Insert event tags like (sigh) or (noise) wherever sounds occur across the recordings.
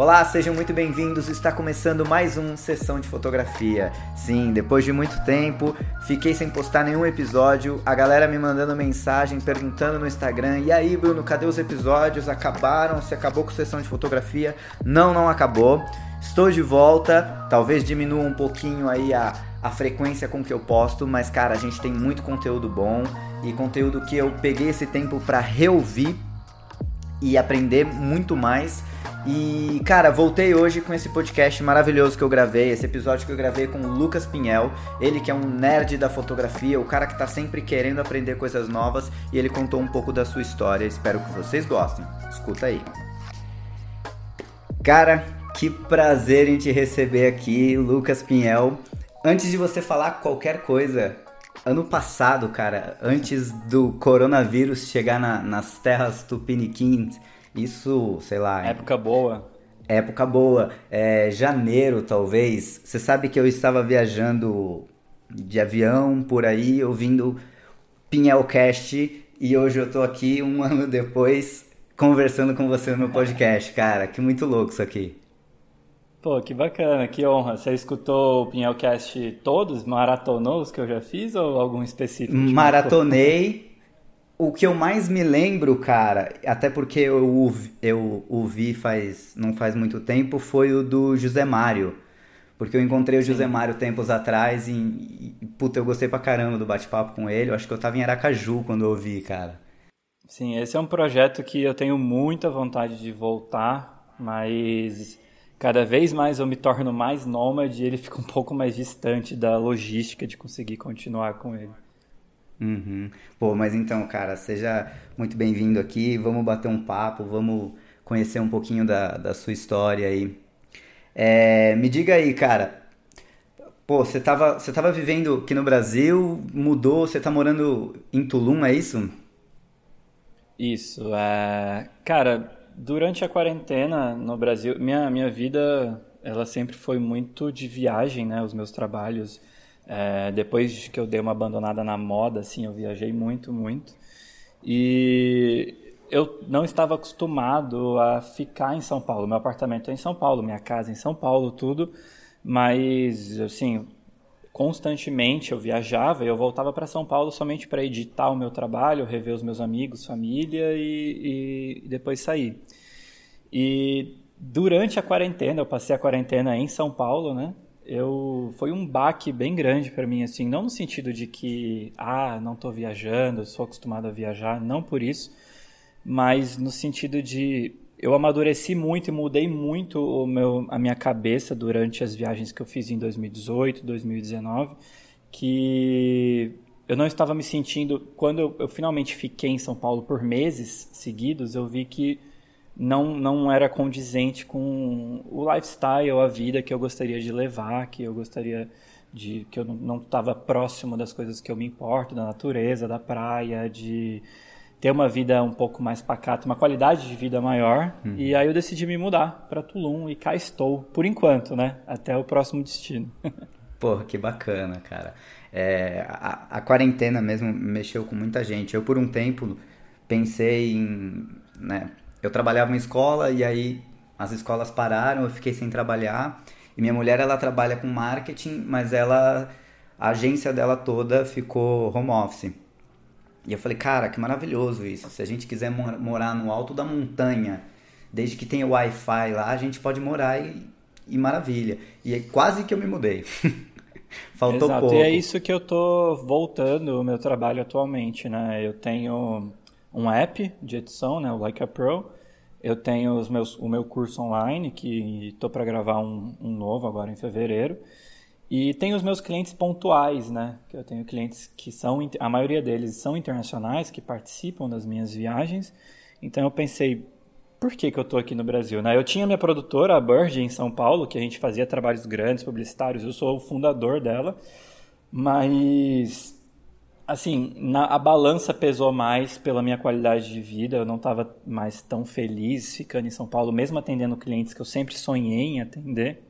Olá, sejam muito bem-vindos. Está começando mais um Sessão de Fotografia. Sim, depois de muito tempo, fiquei sem postar nenhum episódio. A galera me mandando mensagem, perguntando no Instagram: "E aí, Bruno, cadê os episódios? Acabaram? Se acabou com Sessão de Fotografia?" Não, não acabou. Estou de volta. Talvez diminua um pouquinho aí a a frequência com que eu posto, mas cara, a gente tem muito conteúdo bom e conteúdo que eu peguei esse tempo para reouvir e aprender muito mais. E, cara, voltei hoje com esse podcast maravilhoso que eu gravei, esse episódio que eu gravei com o Lucas Pinhel, ele que é um nerd da fotografia, o cara que tá sempre querendo aprender coisas novas, e ele contou um pouco da sua história. Espero que vocês gostem. Escuta aí. Cara, que prazer em te receber aqui, Lucas Pinhel. Antes de você falar qualquer coisa, ano passado, cara, antes do coronavírus chegar na, nas terras tupiniquins, isso, sei lá. Época boa. Época boa. É, janeiro, talvez. Você sabe que eu estava viajando de avião por aí, ouvindo Pinhelcast, e hoje eu tô aqui, um (laughs) ano depois, conversando com você no podcast. Cara, que muito louco isso aqui. Pô, que bacana, que honra. Você escutou o Pinhelcast todos? Maratonou os que eu já fiz ou algum específico? Maratonei. O que eu mais me lembro, cara, até porque eu, eu ouvi faz, não faz muito tempo, foi o do José Mário. Porque eu encontrei o José Mário tempos atrás e, e, puta, eu gostei pra caramba do bate-papo com ele. Eu acho que eu tava em Aracaju quando eu ouvi, cara. Sim, esse é um projeto que eu tenho muita vontade de voltar, mas cada vez mais eu me torno mais nômade e ele fica um pouco mais distante da logística de conseguir continuar com ele. Uhum. Pô, mas então, cara, seja muito bem-vindo aqui. Vamos bater um papo, vamos conhecer um pouquinho da, da sua história aí. É, me diga aí, cara. Pô, você tava, você tava vivendo aqui no Brasil, mudou, você tá morando em Tulum, é isso? Isso. É... Cara, Durante a quarentena no Brasil, minha, minha vida ela sempre foi muito de viagem, né? Os meus trabalhos. É, depois que eu dei uma abandonada na moda, assim, eu viajei muito, muito. E eu não estava acostumado a ficar em São Paulo. Meu apartamento é em São Paulo, minha casa é em São Paulo, tudo. Mas, assim, constantemente eu viajava e eu voltava para São Paulo somente para editar o meu trabalho, rever os meus amigos, família e, e depois sair. E durante a quarentena, eu passei a quarentena em São Paulo, né? Eu foi um baque bem grande para mim assim, não no sentido de que ah, não estou viajando, sou acostumado a viajar, não por isso, mas no sentido de eu amadureci muito e mudei muito o meu, a minha cabeça durante as viagens que eu fiz em 2018, 2019, que eu não estava me sentindo. Quando eu, eu finalmente fiquei em São Paulo por meses seguidos, eu vi que não, não era condizente com o lifestyle, a vida que eu gostaria de levar, que eu gostaria de. que eu não estava próximo das coisas que eu me importo, da natureza, da praia, de ter uma vida um pouco mais pacata, uma qualidade de vida maior. Uhum. E aí eu decidi me mudar para Tulum e cá estou, por enquanto, né? Até o próximo destino. (laughs) Porra, que bacana, cara. É, a, a, quarentena mesmo mexeu com muita gente. Eu, por um tempo, pensei em. Né, eu trabalhava em escola e aí as escolas pararam, eu fiquei sem trabalhar. E minha mulher, ela trabalha com marketing, mas ela. A agência dela toda ficou home office. E eu falei, cara, que maravilhoso isso. Se a gente quiser morar no alto da montanha, desde que tenha Wi-Fi lá, a gente pode morar e, e maravilha. E é quase que eu me mudei. (laughs) Faltou Exato. pouco. E é isso que eu tô voltando o meu trabalho atualmente, né? Eu tenho um app de edição, né, o Leica Pro. Eu tenho os meus, o meu curso online, que estou para gravar um, um novo agora em fevereiro. E tem os meus clientes pontuais, né? Que eu tenho clientes que são, a maioria deles são internacionais, que participam das minhas viagens. Então eu pensei, por que, que eu estou aqui no Brasil? Né? Eu tinha minha produtora, a Bird, em São Paulo, que a gente fazia trabalhos grandes, publicitários, eu sou o fundador dela. Mas, assim, na, a balança pesou mais pela minha qualidade de vida, eu não estava mais tão feliz ficando em São Paulo, mesmo atendendo clientes que eu sempre sonhei em atender.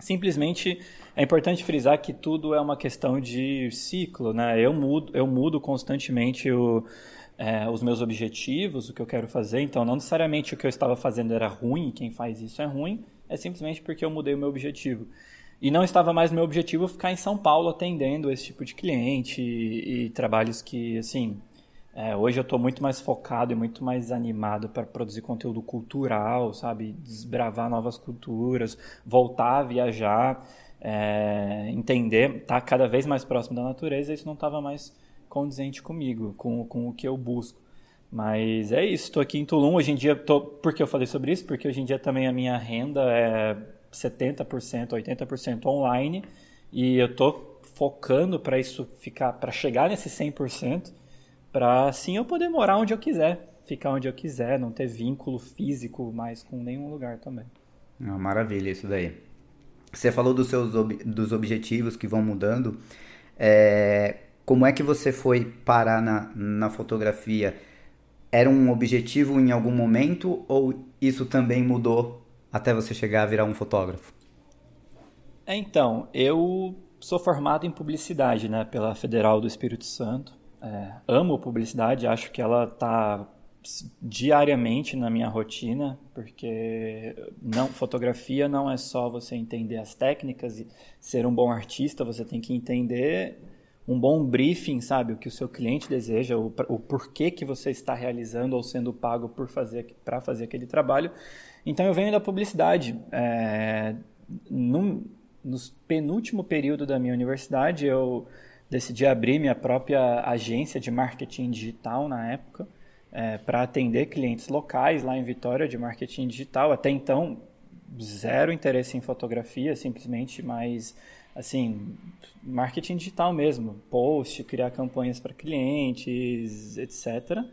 Simplesmente é importante frisar que tudo é uma questão de ciclo, né? Eu mudo, eu mudo constantemente o, é, os meus objetivos, o que eu quero fazer. Então, não necessariamente o que eu estava fazendo era ruim, quem faz isso é ruim, é simplesmente porque eu mudei o meu objetivo. E não estava mais meu objetivo ficar em São Paulo atendendo esse tipo de cliente e, e trabalhos que, assim, é, hoje eu estou muito mais focado e muito mais animado para produzir conteúdo cultural, sabe? Desbravar novas culturas, voltar a viajar, é, entender, estar tá cada vez mais próximo da natureza. Isso não estava mais condizente comigo, com, com o que eu busco. Mas é isso, estou aqui em Tulum. Hoje em dia, tô, por que eu falei sobre isso? Porque hoje em dia também a minha renda é 70%, 80% online e eu estou focando para isso ficar, para chegar nesse 100% para assim eu poder morar onde eu quiser, ficar onde eu quiser, não ter vínculo físico mais com nenhum lugar também. Ah, maravilha isso daí. Você falou dos seus ob dos objetivos que vão mudando. É, como é que você foi parar na, na fotografia? Era um objetivo em algum momento ou isso também mudou até você chegar a virar um fotógrafo? É, então, eu sou formado em publicidade né, pela Federal do Espírito Santo é, amo publicidade, acho que ela está diariamente na minha rotina, porque não fotografia não é só você entender as técnicas e ser um bom artista, você tem que entender um bom briefing, sabe, o que o seu cliente deseja, o, o porquê que você está realizando ou sendo pago por fazer para fazer aquele trabalho. Então eu venho da publicidade. É, no penúltimo período da minha universidade eu decidi abrir minha própria agência de marketing digital na época, é, para atender clientes locais lá em Vitória de marketing digital. Até então, zero interesse em fotografia, simplesmente mais assim, marketing digital mesmo, post, criar campanhas para clientes, etc.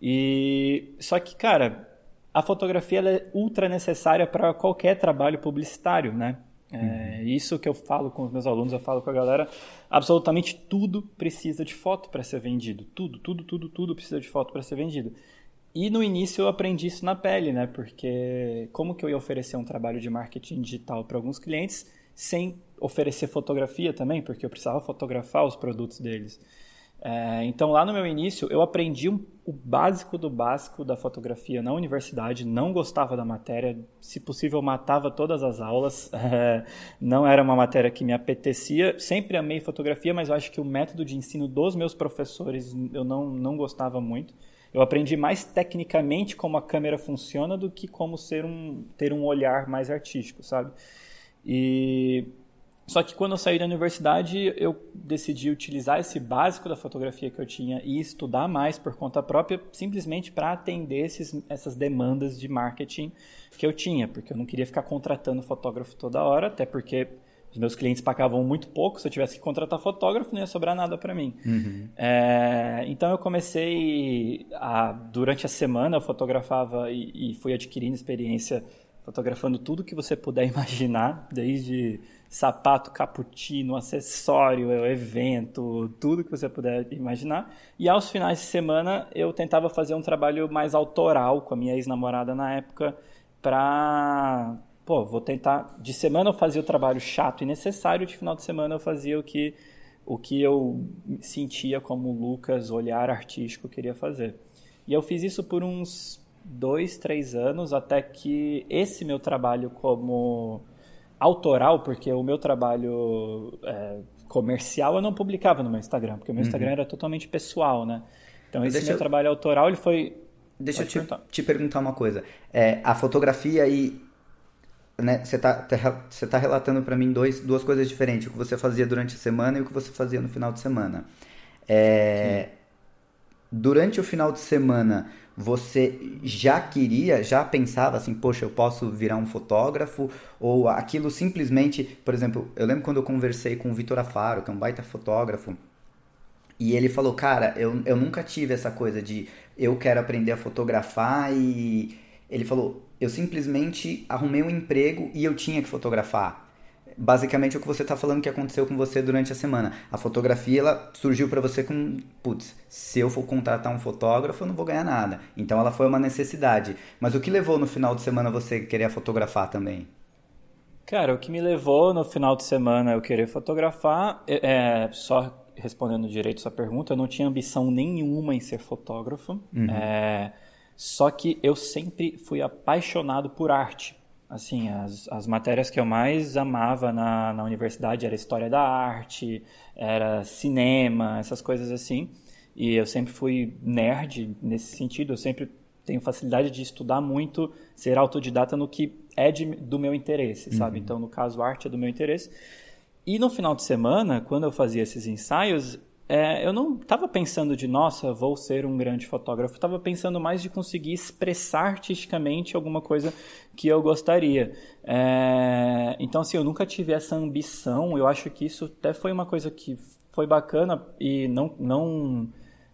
E só que, cara, a fotografia é ultra necessária para qualquer trabalho publicitário, né? É, isso que eu falo com os meus alunos, eu falo com a galera. Absolutamente tudo precisa de foto para ser vendido. Tudo, tudo, tudo, tudo precisa de foto para ser vendido. E no início eu aprendi isso na pele, né? Porque como que eu ia oferecer um trabalho de marketing digital para alguns clientes sem oferecer fotografia também? Porque eu precisava fotografar os produtos deles. É, então, lá no meu início, eu aprendi um, o básico do básico da fotografia na universidade, não gostava da matéria, se possível, matava todas as aulas, (laughs) é, não era uma matéria que me apetecia. Sempre amei fotografia, mas eu acho que o método de ensino dos meus professores eu não, não gostava muito. Eu aprendi mais tecnicamente como a câmera funciona do que como ser um, ter um olhar mais artístico, sabe? E só que quando eu saí da universidade, eu decidi utilizar esse básico da fotografia que eu tinha e estudar mais por conta própria, simplesmente para atender esses, essas demandas de marketing que eu tinha, porque eu não queria ficar contratando fotógrafo toda hora, até porque os meus clientes pagavam muito pouco, se eu tivesse que contratar fotógrafo, não ia sobrar nada para mim. Uhum. É, então eu comecei a, durante a semana, eu fotografava e, e fui adquirindo experiência fotografando tudo que você puder (laughs) imaginar, desde sapato, cappuccino, acessório, evento, tudo que você puder imaginar. E aos finais de semana eu tentava fazer um trabalho mais autoral com a minha ex-namorada na época para pô, vou tentar de semana eu fazia o trabalho chato e necessário, de final de semana eu fazia o que o que eu sentia como Lucas, olhar artístico queria fazer. E eu fiz isso por uns dois, três anos até que esse meu trabalho como autoral, porque o meu trabalho é, comercial eu não publicava no meu Instagram, porque o meu uhum. Instagram era totalmente pessoal, né? Então esse meu eu... trabalho autoral ele foi. Deixa Pode eu te, te, perguntar uma coisa. É, a fotografia aí, né? Você tá, tá você tá relatando para mim dois, duas coisas diferentes: o que você fazia durante a semana e o que você fazia no final de semana. É, durante o final de semana, você já queria, já pensava assim, poxa, eu posso virar um fotógrafo? Ou aquilo simplesmente, por exemplo, eu lembro quando eu conversei com o Vitor Afaro, que é um baita fotógrafo, e ele falou, cara, eu, eu nunca tive essa coisa de eu quero aprender a fotografar e ele falou, eu simplesmente arrumei um emprego e eu tinha que fotografar basicamente é o que você está falando que aconteceu com você durante a semana. A fotografia ela surgiu para você com, putz, se eu for contratar um fotógrafo, eu não vou ganhar nada. Então ela foi uma necessidade. Mas o que levou no final de semana você querer fotografar também? Cara, o que me levou no final de semana eu querer fotografar é, é só respondendo direito sua pergunta, eu não tinha ambição nenhuma em ser fotógrafo. Uhum. É, só que eu sempre fui apaixonado por arte. Assim, as, as matérias que eu mais amava na, na universidade era história da arte, era cinema, essas coisas assim. E eu sempre fui nerd nesse sentido, eu sempre tenho facilidade de estudar muito, ser autodidata no que é de, do meu interesse, sabe? Uhum. Então, no caso, arte é do meu interesse. E no final de semana, quando eu fazia esses ensaios, é, eu não estava pensando de, nossa, vou ser um grande fotógrafo. Estava pensando mais de conseguir expressar artisticamente alguma coisa que eu gostaria. É, então, assim, eu nunca tive essa ambição. Eu acho que isso até foi uma coisa que foi bacana e não, não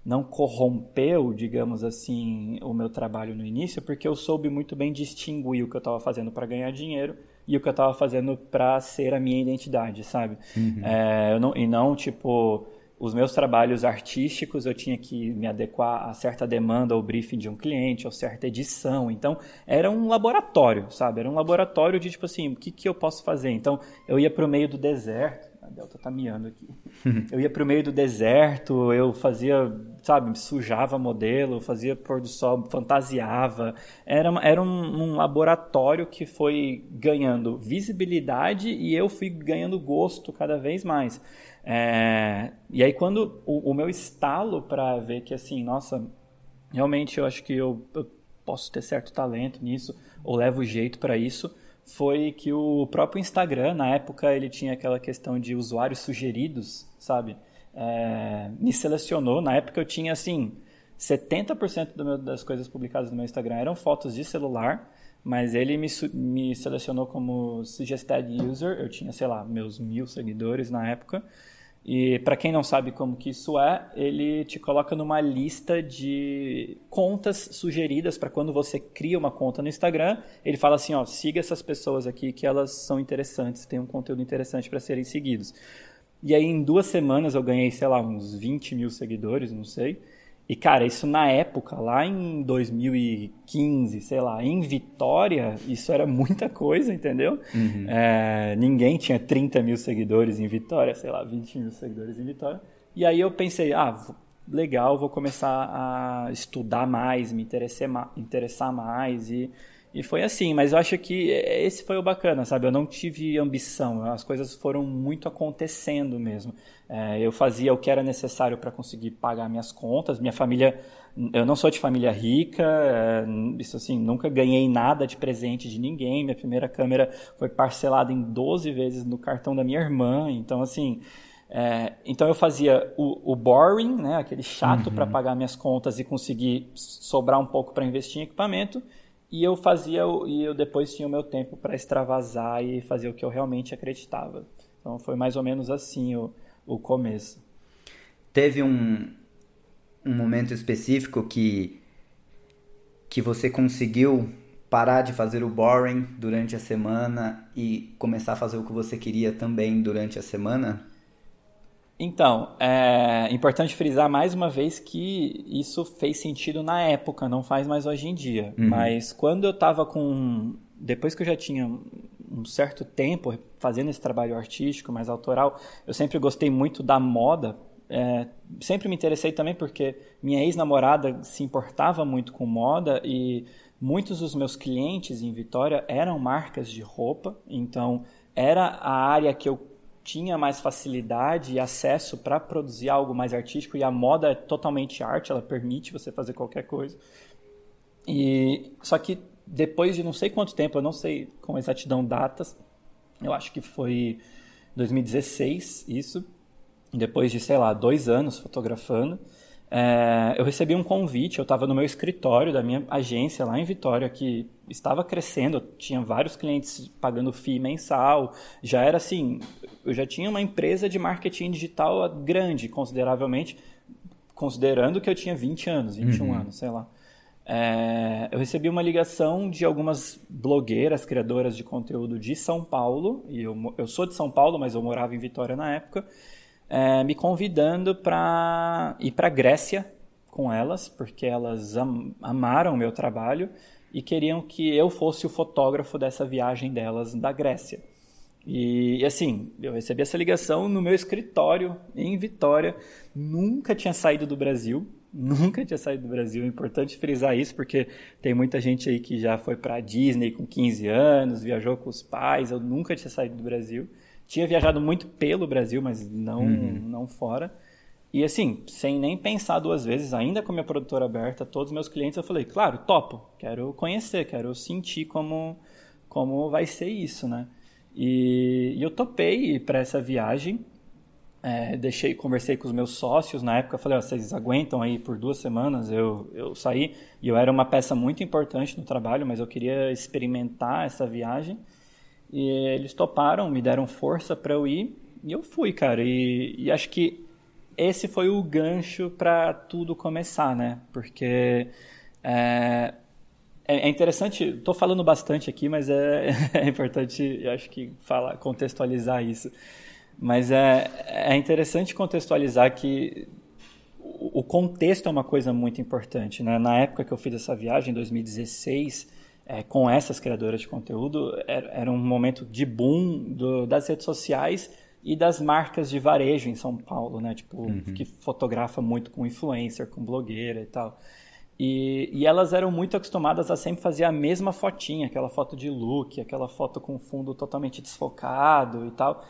não corrompeu, digamos assim, o meu trabalho no início, porque eu soube muito bem distinguir o que eu estava fazendo para ganhar dinheiro e o que eu estava fazendo para ser a minha identidade, sabe? Uhum. É, não, e não, tipo, os meus trabalhos artísticos eu tinha que me adequar a certa demanda ou briefing de um cliente, ou certa edição. Então, era um laboratório, sabe? Era um laboratório de, tipo assim, o que, que eu posso fazer? Então, eu ia para o meio do deserto, a Delta tá miando aqui. (laughs) eu ia pro meio do deserto, eu fazia, sabe, sujava modelo, fazia pôr do sol, fantasiava. Era, era um, um, laboratório que foi ganhando visibilidade e eu fui ganhando gosto cada vez mais. É, e aí quando o, o meu estalo para ver que assim, nossa, realmente eu acho que eu, eu posso ter certo talento nisso, ou levo jeito para isso, foi que o próprio Instagram, na época, ele tinha aquela questão de usuários sugeridos, sabe? É, me selecionou. Na época eu tinha, assim, 70% meu, das coisas publicadas no meu Instagram eram fotos de celular, mas ele me, me selecionou como suggested user. Eu tinha, sei lá, meus mil seguidores na época. E para quem não sabe como que isso é, ele te coloca numa lista de contas sugeridas para quando você cria uma conta no Instagram, ele fala assim, ó, siga essas pessoas aqui que elas são interessantes, têm um conteúdo interessante para serem seguidos. E aí em duas semanas eu ganhei, sei lá, uns 20 mil seguidores, não sei. E, cara, isso na época, lá em 2015, sei lá, em Vitória, isso era muita coisa, entendeu? Uhum. É, ninguém tinha 30 mil seguidores em Vitória, sei lá, 20 mil seguidores em Vitória. E aí eu pensei, ah, legal, vou começar a estudar mais, me interessar, interessar mais e e foi assim, mas eu acho que esse foi o bacana, sabe? Eu não tive ambição, as coisas foram muito acontecendo mesmo. É, eu fazia o que era necessário para conseguir pagar minhas contas. Minha família, eu não sou de família rica, é, isso assim, nunca ganhei nada de presente de ninguém. Minha primeira câmera foi parcelada em 12 vezes no cartão da minha irmã, então assim. É, então eu fazia o, o, boring, né, aquele chato uhum. para pagar minhas contas e conseguir sobrar um pouco para investir em equipamento e eu fazia e eu depois tinha o meu tempo para extravasar e fazer o que eu realmente acreditava. Então foi mais ou menos assim o, o começo. Teve um, um momento específico que que você conseguiu parar de fazer o boring durante a semana e começar a fazer o que você queria também durante a semana? Então, é importante frisar mais uma vez que isso fez sentido na época, não faz mais hoje em dia. Uhum. Mas quando eu estava com. Depois que eu já tinha um certo tempo fazendo esse trabalho artístico mais autoral, eu sempre gostei muito da moda. É, sempre me interessei também porque minha ex-namorada se importava muito com moda e muitos dos meus clientes em Vitória eram marcas de roupa, então era a área que eu tinha mais facilidade e acesso para produzir algo mais artístico e a moda é totalmente arte, ela permite você fazer qualquer coisa. E só que depois de não sei quanto tempo, eu não sei com exatidão datas, eu acho que foi 2016 isso, depois de sei lá dois anos fotografando, é, eu recebi um convite, eu estava no meu escritório da minha agência lá em Vitória, que estava crescendo, tinha vários clientes pagando FII mensal, já era assim, eu já tinha uma empresa de marketing digital grande, consideravelmente, considerando que eu tinha 20 anos, 21 uhum. anos, sei lá. É, eu recebi uma ligação de algumas blogueiras, criadoras de conteúdo de São Paulo, e eu, eu sou de São Paulo, mas eu morava em Vitória na época, é, me convidando para ir para Grécia com elas, porque elas am amaram o meu trabalho e queriam que eu fosse o fotógrafo dessa viagem delas da Grécia. E, e, assim, eu recebi essa ligação no meu escritório em Vitória. Nunca tinha saído do Brasil. (laughs) Nunca tinha saído do Brasil. É importante frisar isso porque tem muita gente aí que já foi para Disney com 15 anos, viajou com os pais. Eu nunca tinha saído do Brasil. Tinha viajado muito pelo Brasil, mas não, uhum. não fora. E assim, sem nem pensar duas vezes, ainda com a minha produtora aberta, todos os meus clientes, eu falei, claro, topo, quero conhecer, quero sentir como, como vai ser isso, né? E, e eu topei para essa viagem. É, deixei, conversei com os meus sócios na época, falei, oh, vocês aguentam aí por duas semanas? Eu, eu saí e eu era uma peça muito importante no trabalho, mas eu queria experimentar essa viagem. E eles toparam, me deram força para eu ir e eu fui, cara. E, e acho que esse foi o gancho para tudo começar, né? Porque é, é, é interessante, estou falando bastante aqui, mas é, (laughs) é importante, eu acho que falar, contextualizar isso. Mas é, é interessante contextualizar que o contexto é uma coisa muito importante. Né? Na época que eu fiz essa viagem, em 2016, é, com essas criadoras de conteúdo, era, era um momento de boom do, das redes sociais e das marcas de varejo em São Paulo, né? Tipo, uhum. que fotografa muito com influencer, com blogueira e tal. E, e, elas eram muito acostumadas a sempre fazer a mesma fotinha, aquela foto de look, aquela foto com fundo totalmente desfocado e tal.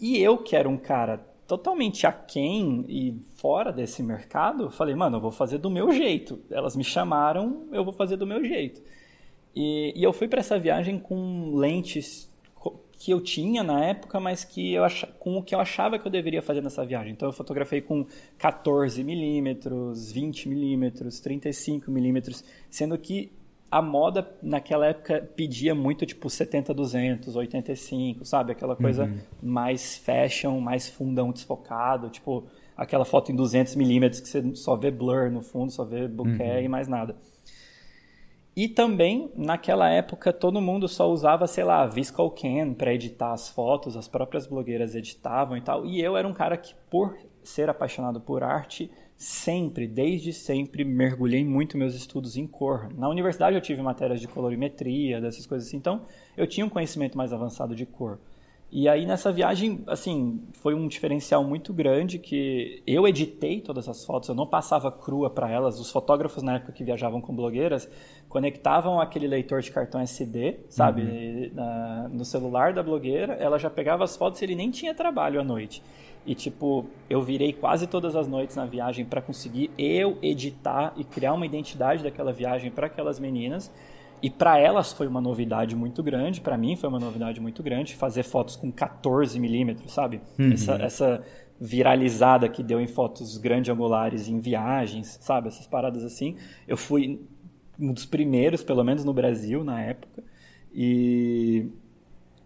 E eu, que era um cara totalmente aquém e fora desse mercado, falei, mano, eu vou fazer do meu jeito. Elas me chamaram, eu vou fazer do meu jeito. E, e eu fui para essa viagem com lentes que eu tinha na época, mas que eu ach... com o que eu achava que eu deveria fazer nessa viagem. Então eu fotografei com 14 milímetros, 20 milímetros, 35 milímetros, sendo que a moda naquela época pedia muito tipo 70 200, 85, sabe, aquela coisa uhum. mais fashion, mais fundão desfocado, tipo aquela foto em 200 milímetros que você só vê blur no fundo, só vê bokeh uhum. e mais nada. E também, naquela época, todo mundo só usava, sei lá, Viscal Can para editar as fotos, as próprias blogueiras editavam e tal. E eu era um cara que, por ser apaixonado por arte, sempre, desde sempre, mergulhei muito meus estudos em cor. Na universidade eu tive matérias de colorimetria, dessas coisas assim, então eu tinha um conhecimento mais avançado de cor. E aí nessa viagem, assim, foi um diferencial muito grande que eu editei todas as fotos, eu não passava crua para elas. Os fotógrafos na época que viajavam com blogueiras conectavam aquele leitor de cartão SD, sabe, uhum. na, no celular da blogueira, ela já pegava as fotos e ele nem tinha trabalho à noite. E tipo, eu virei quase todas as noites na viagem para conseguir eu editar e criar uma identidade daquela viagem para aquelas meninas. E para elas foi uma novidade muito grande, para mim foi uma novidade muito grande fazer fotos com 14 milímetros, sabe? Uhum. Essa, essa viralizada que deu em fotos grande angulares em viagens, sabe? Essas paradas assim. Eu fui um dos primeiros, pelo menos no Brasil na época. E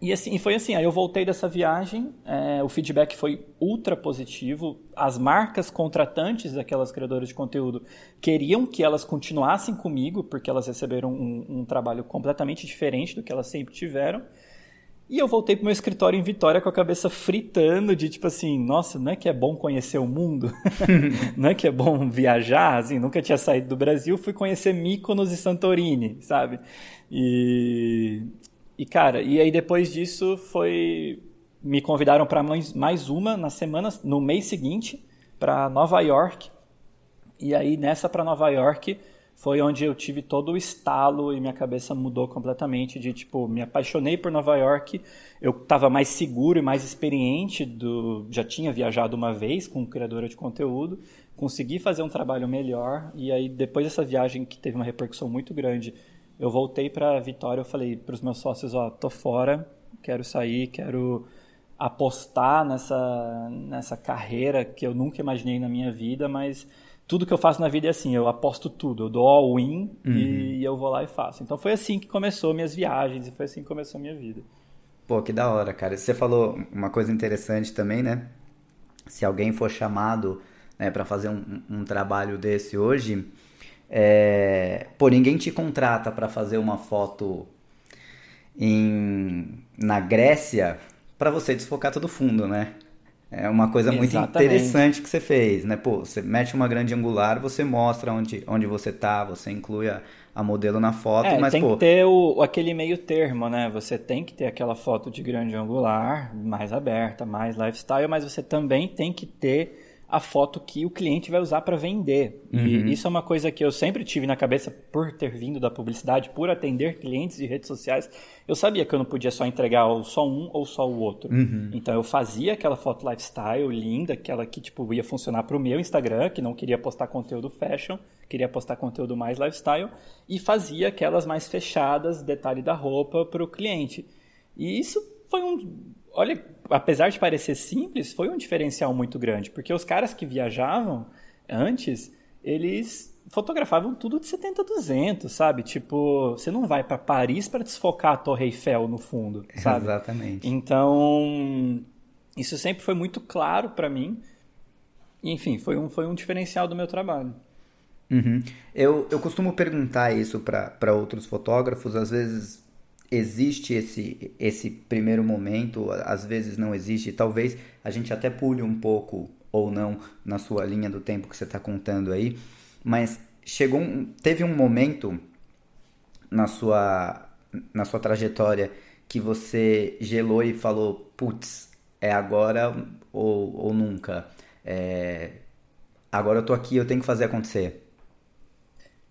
e assim, foi assim, aí eu voltei dessa viagem, é, o feedback foi ultra positivo, as marcas contratantes daquelas criadoras de conteúdo queriam que elas continuassem comigo, porque elas receberam um, um trabalho completamente diferente do que elas sempre tiveram, e eu voltei pro meu escritório em Vitória com a cabeça fritando de tipo assim, nossa, não é que é bom conhecer o mundo? (laughs) não é que é bom viajar? Assim, nunca tinha saído do Brasil, fui conhecer Mykonos e Santorini, sabe? E, e, cara, e aí depois disso foi. Me convidaram para mais, mais uma na semana, no mês seguinte, para Nova York. E aí nessa para Nova York foi onde eu tive todo o estalo e minha cabeça mudou completamente de tipo, me apaixonei por Nova York, eu estava mais seguro e mais experiente do, já tinha viajado uma vez com criadora de conteúdo, consegui fazer um trabalho melhor e aí depois dessa viagem que teve uma repercussão muito grande, eu voltei para Vitória, eu falei para os meus sócios, ó, tô fora, quero sair, quero apostar nessa nessa carreira que eu nunca imaginei na minha vida, mas tudo que eu faço na vida é assim, eu aposto tudo, eu dou all-in uhum. e, e, eu vou lá e faço. Então foi assim que começou minhas viagens e foi assim que começou minha vida. Pô, que da hora, cara. Você falou uma coisa interessante também, né? Se alguém for chamado né, para fazer um, um trabalho desse hoje, é, pô, ninguém te contrata para fazer uma foto em, na Grécia para você desfocar todo o fundo, né? É uma coisa muito interessante que você fez, né? Pô, você mete uma grande angular, você mostra onde, onde você tá, você inclui a, a modelo na foto, é, mas tem pô, que ter o, aquele meio termo, né? Você tem que ter aquela foto de grande angular, mais aberta, mais lifestyle, mas você também tem que ter a foto que o cliente vai usar para vender. Uhum. E isso é uma coisa que eu sempre tive na cabeça por ter vindo da publicidade, por atender clientes de redes sociais. Eu sabia que eu não podia só entregar só um ou só o outro. Uhum. Então eu fazia aquela foto lifestyle linda, aquela que tipo ia funcionar para o meu Instagram, que não queria postar conteúdo fashion, queria postar conteúdo mais lifestyle, e fazia aquelas mais fechadas, detalhe da roupa para o cliente. E isso foi um olha, apesar de parecer simples, foi um diferencial muito grande, porque os caras que viajavam antes, eles fotografavam tudo de 70 a 200, sabe? Tipo, você não vai para Paris para desfocar a Torre Eiffel no fundo, (laughs) sabe? Exatamente. Então, isso sempre foi muito claro para mim. Enfim, foi um, foi um diferencial do meu trabalho. Uhum. Eu, eu costumo perguntar isso para outros fotógrafos, às vezes existe esse, esse primeiro momento, às vezes não existe, talvez a gente até pule um pouco ou não na sua linha do tempo que você está contando aí, mas chegou um, teve um momento na sua, na sua trajetória que você gelou e falou, putz, é agora ou, ou nunca, é, agora eu tô aqui, eu tenho que fazer acontecer.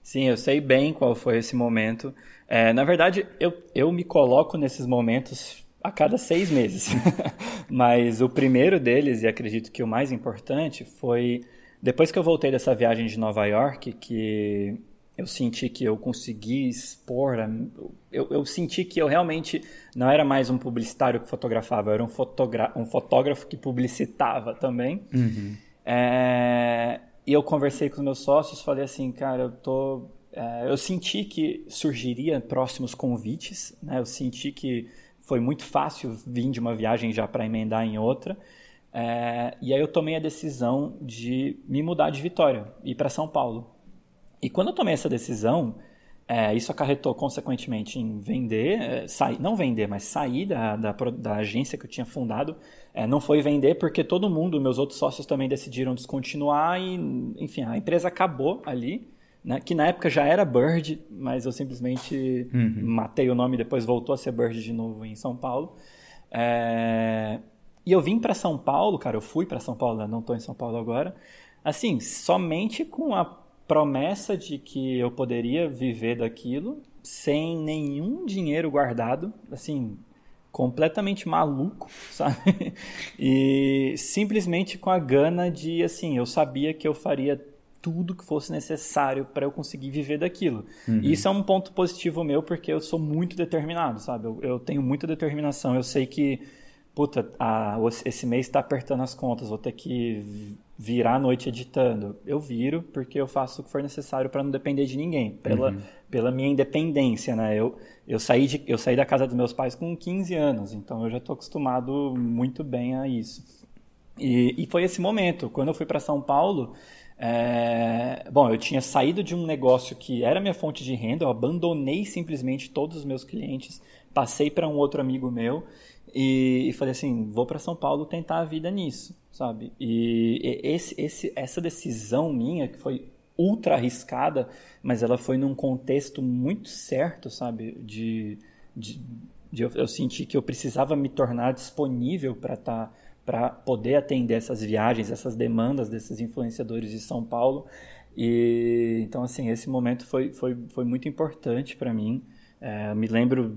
Sim, eu sei bem qual foi esse momento. É, na verdade, eu, eu me coloco nesses momentos a cada seis meses. (laughs) Mas o primeiro deles, e acredito que o mais importante, foi depois que eu voltei dessa viagem de Nova York, que eu senti que eu consegui expor. Eu, eu, senti que eu realmente não era mais um publicitário que fotografava, eu era um, um fotógrafo que publicitava também. Uhum. É, e eu conversei com os meus sócios, falei assim, cara, eu tô eu senti que surgiria próximos convites, né? Eu senti que foi muito fácil vir de uma viagem já para emendar em outra. É, e aí eu tomei a decisão de me mudar de Vitória e ir para São Paulo. E quando eu tomei essa decisão, é, isso acarretou consequentemente em vender, é, sair, não vender, mas sair da, da, da, agência que eu tinha fundado. É, não foi vender porque todo mundo, meus outros sócios também decidiram descontinuar e, enfim, a empresa acabou ali né, que na época já era Bird, mas eu simplesmente uhum. matei o nome e depois voltou a ser Bird de novo em São Paulo. É... E eu vim para São Paulo, cara, eu fui para São Paulo, né, não estou em São Paulo agora, assim, somente com a promessa de que eu poderia viver daquilo sem nenhum dinheiro guardado, assim, completamente maluco, (laughs) sabe? E simplesmente com a gana de, assim, eu sabia que eu faria tudo que fosse necessário para eu conseguir viver daquilo. Uhum. E isso é um ponto positivo meu, porque eu sou muito determinado, sabe? Eu, eu tenho muita determinação. Eu sei que, puta, a, esse mês está apertando as contas, vou ter que virar a noite editando. Eu viro, porque eu faço o que for necessário para não depender de ninguém, pela, uhum. pela minha independência, né? Eu, eu, saí de, eu saí da casa dos meus pais com 15 anos, então eu já estou acostumado muito bem a isso. E, e foi esse momento. Quando eu fui para São Paulo é, bom, eu tinha saído de um negócio que era minha fonte de renda, eu abandonei simplesmente todos os meus clientes, passei para um outro amigo meu e, e falei assim, vou para São Paulo tentar a vida nisso, sabe? E, esse, esse, essa decisão minha que foi ultra arriscada, mas ela foi num contexto muito certo, sabe? De, de, de eu, eu senti que eu precisava me tornar disponível para estar tá para poder atender essas viagens, essas demandas desses influenciadores de São Paulo. E então assim esse momento foi foi, foi muito importante para mim. É, me lembro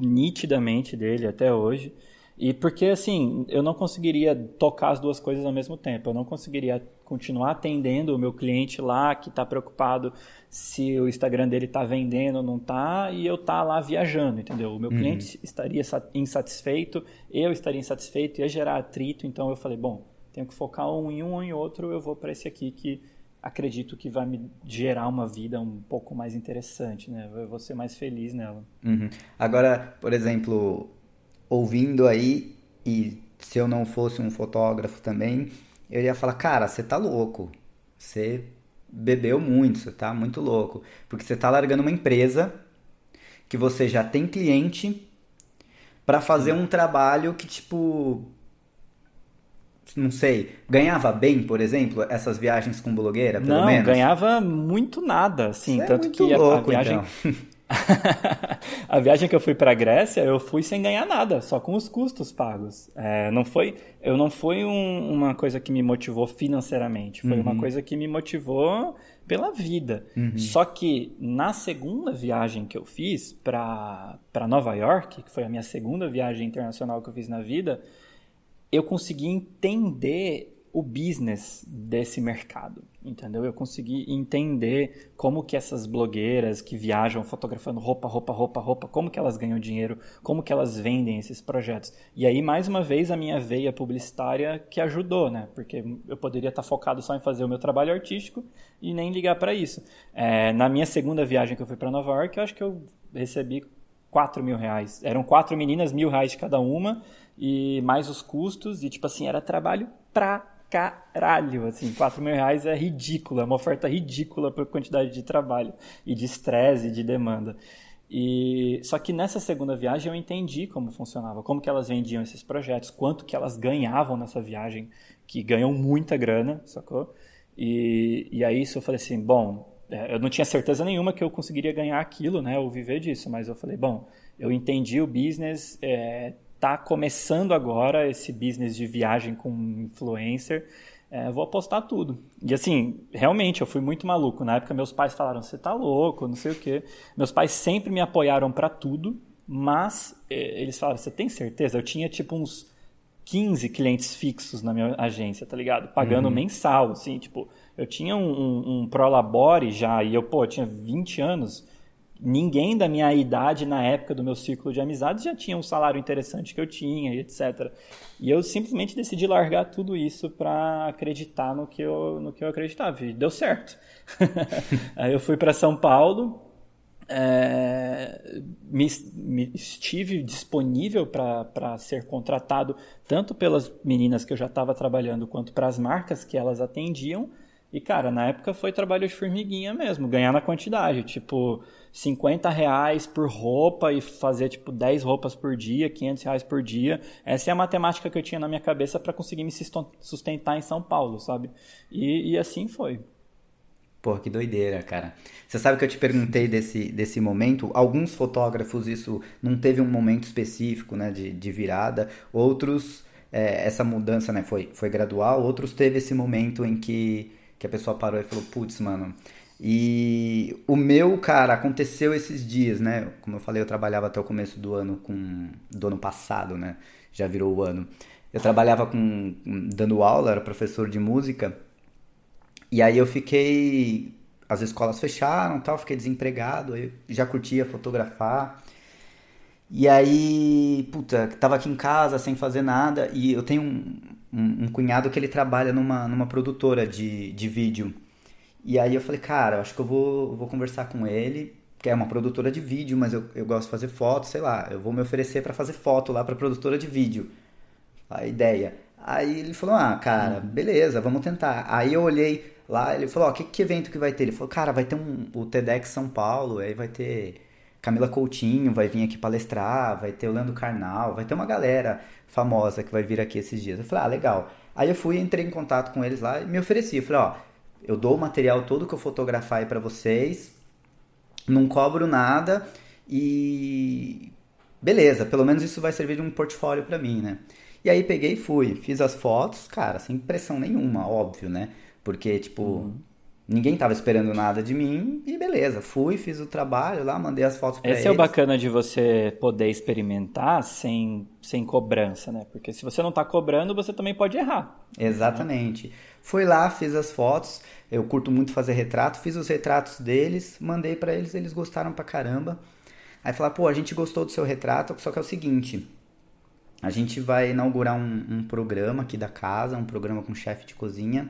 nitidamente dele até hoje. E porque, assim, eu não conseguiria tocar as duas coisas ao mesmo tempo. Eu não conseguiria continuar atendendo o meu cliente lá que está preocupado se o Instagram dele está vendendo ou não está e eu tá lá viajando, entendeu? O meu uhum. cliente estaria insatisfeito, eu estaria insatisfeito, ia gerar atrito. Então eu falei, bom, tenho que focar um em um ou em outro. Eu vou para esse aqui que acredito que vai me gerar uma vida um pouco mais interessante, né? Eu vou ser mais feliz nela. Uhum. Agora, por exemplo ouvindo aí, e se eu não fosse um fotógrafo também, eu ia falar, cara, você tá louco. Você bebeu muito, você tá muito louco. Porque você tá largando uma empresa que você já tem cliente para fazer um trabalho que, tipo, não sei, ganhava bem, por exemplo, essas viagens com blogueira, pelo não, menos? Não, ganhava muito nada, assim, Isso é tanto é que louco, a, a viagem então. (laughs) (laughs) a viagem que eu fui para a Grécia, eu fui sem ganhar nada, só com os custos pagos. É, não foi, eu não foi um, uma coisa que me motivou financeiramente, foi uhum. uma coisa que me motivou pela vida. Uhum. Só que na segunda viagem que eu fiz para Nova York, que foi a minha segunda viagem internacional que eu fiz na vida, eu consegui entender o business desse mercado, entendeu? Eu consegui entender como que essas blogueiras que viajam fotografando roupa, roupa, roupa, roupa, como que elas ganham dinheiro, como que elas vendem esses projetos. E aí, mais uma vez, a minha veia publicitária que ajudou, né? Porque eu poderia estar focado só em fazer o meu trabalho artístico e nem ligar para isso. É, na minha segunda viagem que eu fui para Nova York, eu acho que eu recebi 4 mil reais. Eram quatro meninas, mil reais de cada uma, e mais os custos, e tipo assim, era trabalho pra caralho, assim, 4 mil reais é ridícula, é uma oferta ridícula por quantidade de trabalho e de estresse e de demanda. E só que nessa segunda viagem eu entendi como funcionava, como que elas vendiam esses projetos, quanto que elas ganhavam nessa viagem, que ganham muita grana, sacou? E, e aí isso eu falei assim, bom, é, eu não tinha certeza nenhuma que eu conseguiria ganhar aquilo, né, ou viver disso, mas eu falei, bom, eu entendi o business, é, tá começando agora esse business de viagem com influencer. É, vou apostar tudo. E assim, realmente, eu fui muito maluco. Na época, meus pais falaram: você tá louco, não sei o quê. Meus pais sempre me apoiaram para tudo, mas é, eles falaram: você tem certeza? Eu tinha tipo uns 15 clientes fixos na minha agência, tá ligado? Pagando uhum. mensal, assim, tipo, eu tinha um, um, um Prolabore já, e eu, pô, eu tinha 20 anos ninguém da minha idade na época do meu círculo de amizades já tinha um salário interessante que eu tinha, etc. E eu simplesmente decidi largar tudo isso para acreditar no que eu no que eu acreditava. E deu certo. (laughs) Aí eu fui para São Paulo, é, me, me, estive disponível para ser contratado tanto pelas meninas que eu já estava trabalhando quanto para as marcas que elas atendiam. E, cara, na época foi trabalho de formiguinha mesmo, ganhar na quantidade. Tipo, 50 reais por roupa e fazer tipo 10 roupas por dia, 500 reais por dia. Essa é a matemática que eu tinha na minha cabeça para conseguir me sustentar em São Paulo, sabe? E, e assim foi. Pô, que doideira, cara. Você sabe que eu te perguntei desse, desse momento? Alguns fotógrafos isso não teve um momento específico, né, de, de virada. Outros, é, essa mudança, né, foi, foi gradual. Outros teve esse momento em que, que a pessoa parou e falou, putz, mano, e o meu, cara, aconteceu esses dias, né? Como eu falei, eu trabalhava até o começo do ano com do ano passado, né? Já virou o ano. Eu trabalhava com dando aula, era professor de música. E aí eu fiquei as escolas fecharam, tal, fiquei desempregado, eu já curtia fotografar. E aí, puta, tava aqui em casa sem fazer nada e eu tenho um, um, um cunhado que ele trabalha numa, numa produtora de, de vídeo. E aí eu falei, cara, acho que eu vou, vou conversar com ele, que é uma produtora de vídeo, mas eu, eu gosto de fazer foto, sei lá, eu vou me oferecer para fazer foto lá pra produtora de vídeo. A ideia. Aí ele falou, ah, cara, uhum. beleza, vamos tentar. Aí eu olhei lá, ele falou, ó, que, que evento que vai ter? Ele falou, cara, vai ter um, o TEDx São Paulo, aí vai ter Camila Coutinho, vai vir aqui palestrar, vai ter o Leandro Carnal, vai ter uma galera famosa que vai vir aqui esses dias. Eu falei, ah, legal. Aí eu fui, entrei em contato com eles lá e me ofereci. Eu falei, ó, eu dou o material todo que eu fotografar aí para vocês, não cobro nada e beleza, pelo menos isso vai servir de um portfólio para mim, né? E aí peguei e fui, fiz as fotos, cara, sem pressão nenhuma, óbvio, né? Porque, tipo, uhum. ninguém tava esperando nada de mim e beleza, fui, fiz o trabalho lá, mandei as fotos eles. Esse é o bacana de você poder experimentar sem, sem cobrança, né? Porque se você não tá cobrando, você também pode errar. Exatamente. Né? Fui lá, fiz as fotos. Eu curto muito fazer retrato, fiz os retratos deles, mandei para eles, eles gostaram pra caramba. Aí falaram, pô, a gente gostou do seu retrato, só que é o seguinte, a gente vai inaugurar um, um programa aqui da casa, um programa com chefe de cozinha,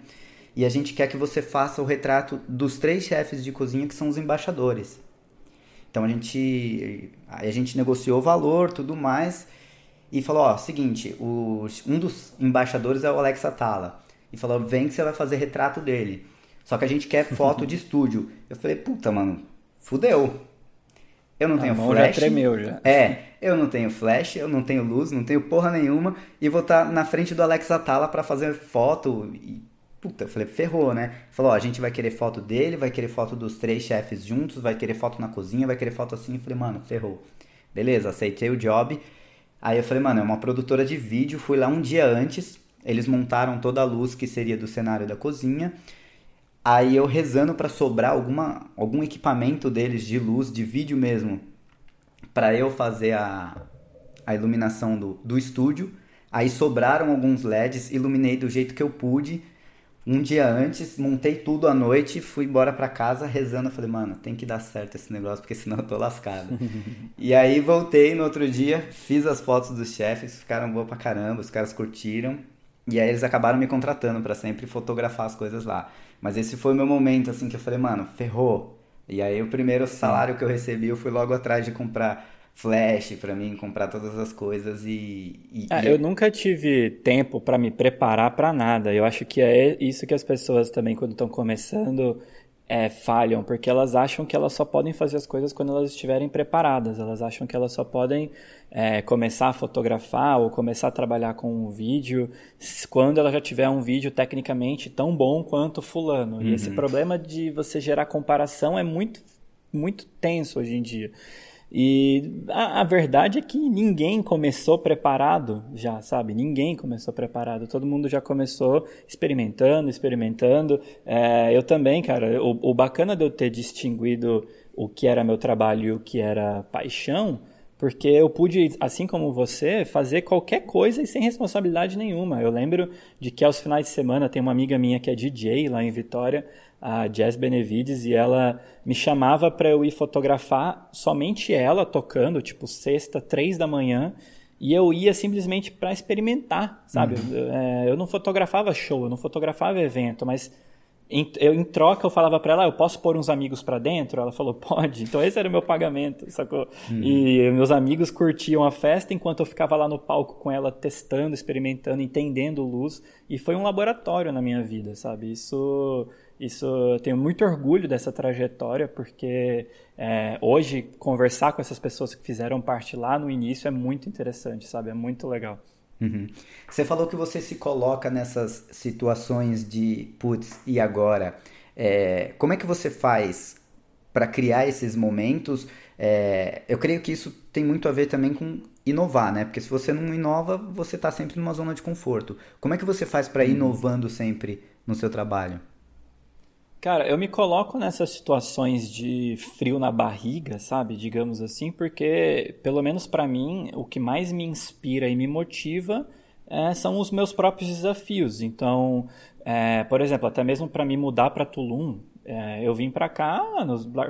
e a gente quer que você faça o retrato dos três chefes de cozinha que são os embaixadores. Então a gente, a gente negociou o valor, tudo mais, e falou, ó, seguinte, o, um dos embaixadores é o Alex Atala e falou: vem que você vai fazer retrato dele. Só que a gente quer foto de (laughs) estúdio. Eu falei: puta, mano, fudeu. eu não a tenho flash. Já tremeu já. É, eu não tenho flash, eu não tenho luz, não tenho porra nenhuma e vou estar tá na frente do Alex Atala para fazer foto e puta, eu falei, ferrou, né? Falou, ó, a gente vai querer foto dele, vai querer foto dos três chefes juntos, vai querer foto na cozinha, vai querer foto assim. Eu falei, mano, ferrou. Beleza, aceitei o job. Aí eu falei, mano, é uma produtora de vídeo, fui lá um dia antes, eles montaram toda a luz que seria do cenário da cozinha. Aí eu rezando para sobrar alguma, algum equipamento deles de luz, de vídeo mesmo, para eu fazer a, a iluminação do, do estúdio. Aí sobraram alguns LEDs, iluminei do jeito que eu pude. Um dia antes, montei tudo à noite, fui embora para casa rezando. Falei, mano, tem que dar certo esse negócio, porque senão eu tô lascado. (laughs) e aí voltei no outro dia, fiz as fotos dos chefes, ficaram boas pra caramba, os caras curtiram. E aí eles acabaram me contratando para sempre fotografar as coisas lá. Mas esse foi o meu momento, assim, que eu falei, mano, ferrou. E aí o primeiro salário que eu recebi, eu fui logo atrás de comprar flash para mim, comprar todas as coisas e... e, ah, e... Eu nunca tive tempo para me preparar para nada. Eu acho que é isso que as pessoas também, quando estão começando, é, falham, porque elas acham que elas só podem fazer as coisas quando elas estiverem preparadas. Elas acham que elas só podem é, começar a fotografar ou começar a trabalhar com um vídeo quando ela já tiver um vídeo tecnicamente tão bom quanto fulano. Uhum. E esse uhum. problema de você gerar comparação é muito, muito tenso hoje em dia. E a, a, verdade é que ninguém começou preparado já, sabe? Ninguém começou preparado. Todo mundo já começou experimentando, experimentando. É, eu também, cara. O, o bacana de eu ter distinguido o que era meu trabalho e o que era paixão, porque eu pude, assim como você, fazer qualquer coisa e sem responsabilidade nenhuma. Eu lembro de que aos finais de semana tem uma amiga minha que é DJ lá em Vitória a Jazz Benevides, e ela me chamava para eu ir fotografar somente ela tocando, tipo sexta, três da manhã, e eu ia simplesmente para experimentar, sabe? Uhum. Eu, é, eu não fotografava show, eu não fotografava evento, mas em, eu, em troca eu falava para ela, ah, eu posso pôr uns amigos para dentro? Ela falou, pode. Então esse era o meu pagamento, sacou? Uhum. E meus amigos curtiam a festa enquanto eu ficava lá no palco com ela testando, experimentando, entendendo luz, e foi um laboratório na minha vida, sabe? Isso isso eu tenho muito orgulho dessa trajetória, porque é, hoje conversar com essas pessoas que fizeram parte lá no início é muito interessante, sabe? É muito legal. Uhum. Você falou que você se coloca nessas situações de putz, e agora? É, como é que você faz para criar esses momentos? É, eu creio que isso tem muito a ver também com inovar, né? Porque se você não inova, você está sempre numa zona de conforto. Como é que você faz para ir uhum. inovando sempre no seu trabalho? Cara, eu me coloco nessas situações de frio na barriga, sabe? Digamos assim, porque, pelo menos para mim, o que mais me inspira e me motiva é, são os meus próprios desafios. Então, é, por exemplo, até mesmo para me mudar para Tulum, é, eu vim para cá,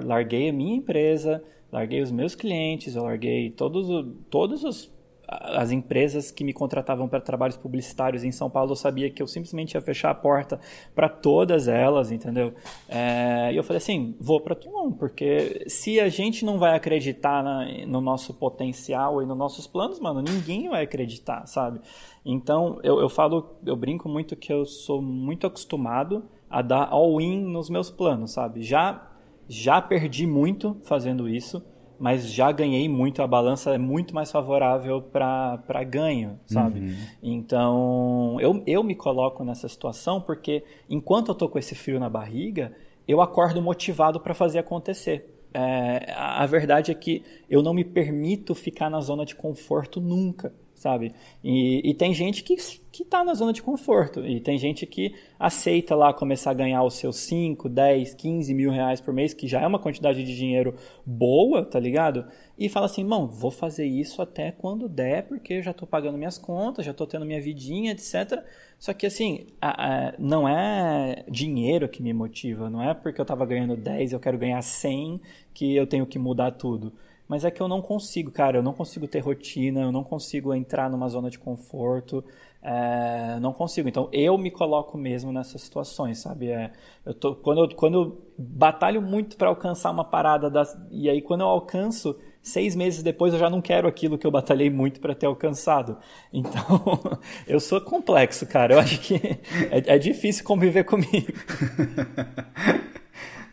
larguei a minha empresa, larguei os meus clientes, eu larguei todos, todos os as empresas que me contratavam para trabalhos publicitários em São Paulo, eu sabia que eu simplesmente ia fechar a porta para todas elas, entendeu? É, e eu falei assim, vou para Tulum, porque se a gente não vai acreditar na, no nosso potencial e nos nossos planos, mano, ninguém vai acreditar, sabe? Então, eu, eu falo, eu brinco muito que eu sou muito acostumado a dar all-in nos meus planos, sabe? Já, já perdi muito fazendo isso, mas já ganhei muito, a balança é muito mais favorável para ganho, sabe? Uhum. Então, eu, eu me coloco nessa situação porque enquanto eu tô com esse frio na barriga, eu acordo motivado para fazer acontecer. É, a verdade é que eu não me permito ficar na zona de conforto nunca sabe? E, e, tem gente que, que tá na zona de conforto, e tem gente que aceita lá começar a ganhar os seus 5, 10, 15 mil reais por mês, que já é uma quantidade de dinheiro boa, tá ligado? E fala assim, mão, vou fazer isso até quando der, porque eu já tô pagando minhas contas, já tô tendo minha vidinha, etc. Só que assim, a, a, não é dinheiro que me motiva, não é porque eu tava ganhando 10 e eu quero ganhar 100 que eu tenho que mudar tudo mas é que eu não consigo, cara, eu não consigo ter rotina, eu não consigo entrar numa zona de conforto, é, não consigo. Então eu me coloco mesmo nessas situações, sabe? É, eu tô, quando, eu, quando eu batalho muito para alcançar uma parada, e aí quando eu alcanço, seis meses depois eu já não quero aquilo que eu batalhei muito para ter alcançado. Então (laughs) eu sou complexo, cara. Eu acho que (laughs) é, é difícil conviver comigo. (laughs)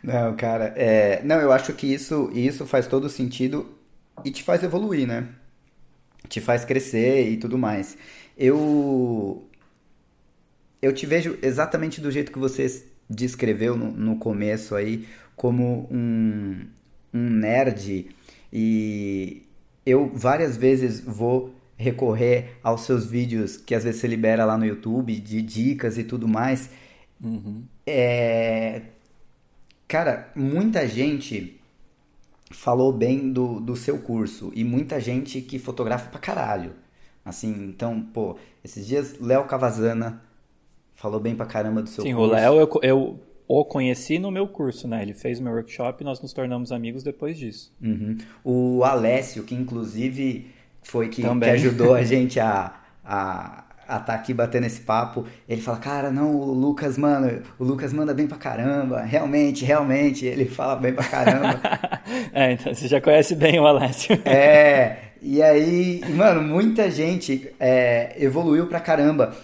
Não, cara, é... não, eu acho que isso, isso faz todo sentido e te faz evoluir, né? Te faz crescer e tudo mais. Eu eu te vejo exatamente do jeito que você descreveu no, no começo aí, como um, um nerd e eu várias vezes vou recorrer aos seus vídeos que às vezes você libera lá no YouTube de dicas e tudo mais. Uhum. É... Cara, muita gente falou bem do, do seu curso e muita gente que fotografa pra caralho. Assim, então, pô, esses dias Léo Cavazana falou bem pra caramba do seu Sim, curso. Sim, o Léo eu, eu o conheci no meu curso, né? Ele fez meu workshop e nós nos tornamos amigos depois disso. Uhum. O Alessio, que inclusive foi que, que ajudou a (laughs) gente a a estar tá aqui batendo esse papo, ele fala, cara, não, o Lucas, mano, o Lucas manda bem pra caramba, realmente, realmente, ele fala bem pra caramba. (laughs) é, então você já conhece bem o Alessio. (laughs) é, e aí, mano, muita gente é, evoluiu pra caramba.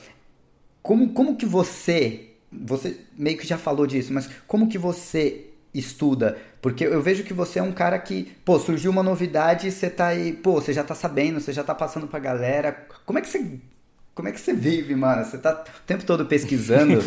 Como, como que você você meio que já falou disso, mas como que você estuda? Porque eu vejo que você é um cara que, pô, surgiu uma novidade e você tá aí, pô, você já tá sabendo, você já tá passando pra galera. Como é que você, como é que você vive, mano? Você tá o tempo todo pesquisando?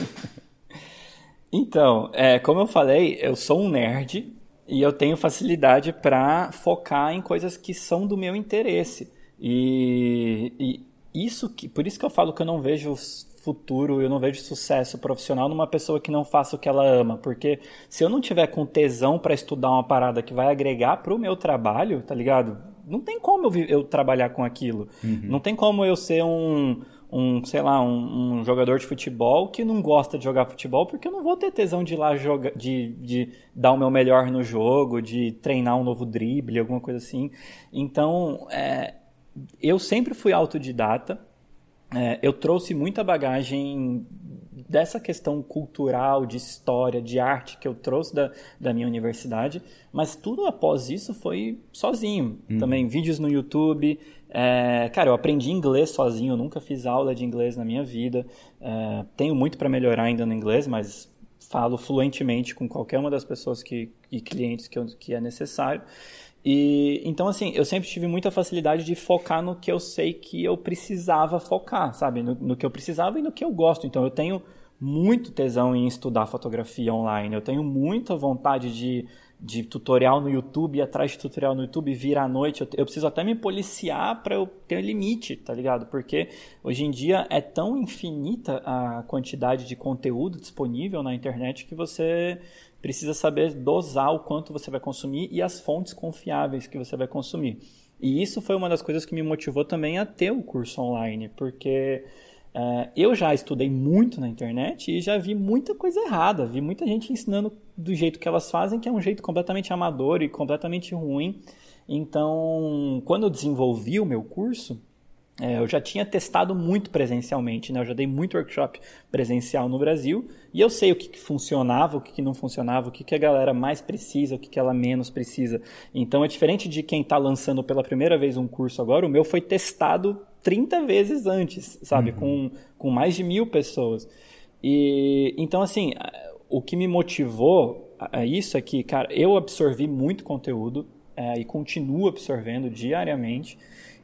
(laughs) então, é, como eu falei, eu sou um nerd e eu tenho facilidade para focar em coisas que são do meu interesse. E, e isso que, por isso que eu falo que eu não vejo futuro, eu não vejo sucesso profissional numa pessoa que não faça o que ela ama, porque se eu não tiver com tesão para estudar uma parada que vai agregar pro meu trabalho, tá ligado? Não tem como eu, eu trabalhar com aquilo. Uhum. Não tem como eu ser um, um sei lá, um, um, jogador de futebol que não gosta de jogar futebol, porque eu não vou ter tesão de ir lá jogar, de, de dar o meu melhor no jogo, de treinar um novo drible, alguma coisa assim. Então, é, eu sempre fui autodidata é, eu trouxe muita bagagem dessa questão cultural, de história, de arte que eu trouxe da, da minha universidade, mas tudo após isso foi sozinho. Uhum. Também vídeos no YouTube. É, cara, eu aprendi inglês sozinho, eu nunca fiz aula de inglês na minha vida. É, tenho muito para melhorar ainda no inglês, mas falo fluentemente com qualquer uma das pessoas que, e clientes que, eu, que é necessário. E então assim, eu sempre tive muita facilidade de focar no que eu sei que eu precisava focar, sabe? No, no, que eu precisava e no que eu gosto. Então eu tenho muito tesão em estudar fotografia online. Eu tenho muita vontade de, de tutorial no YouTube, atrás de tutorial no YouTube, vir à noite. Eu, eu preciso até me policiar para eu ter limite, tá ligado? Porque hoje em dia é tão infinita a quantidade de conteúdo disponível na internet que você precisa saber dosar o quanto você vai consumir e as fontes confiáveis que você vai consumir. E isso foi uma das coisas que me motivou também a ter o curso online, porque é, eu já estudei muito na internet e já vi muita coisa errada, vi muita gente ensinando do jeito que elas fazem, que é um jeito completamente amador e completamente ruim. Então, quando eu desenvolvi o meu curso, é, eu já tinha testado muito presencialmente, né? Eu já dei muito workshop presencial no Brasil e eu sei o que, que funcionava, o que, que, não funcionava, o que, que a galera mais precisa, o que, que ela menos precisa. Então é diferente de quem está lançando pela primeira vez um curso agora, o meu foi testado 30 vezes antes, sabe? Uhum. Com, com mais de mil pessoas. E então, assim, o que me motivou a isso é que, cara, eu absorvi muito conteúdo é, e continuo absorvendo diariamente.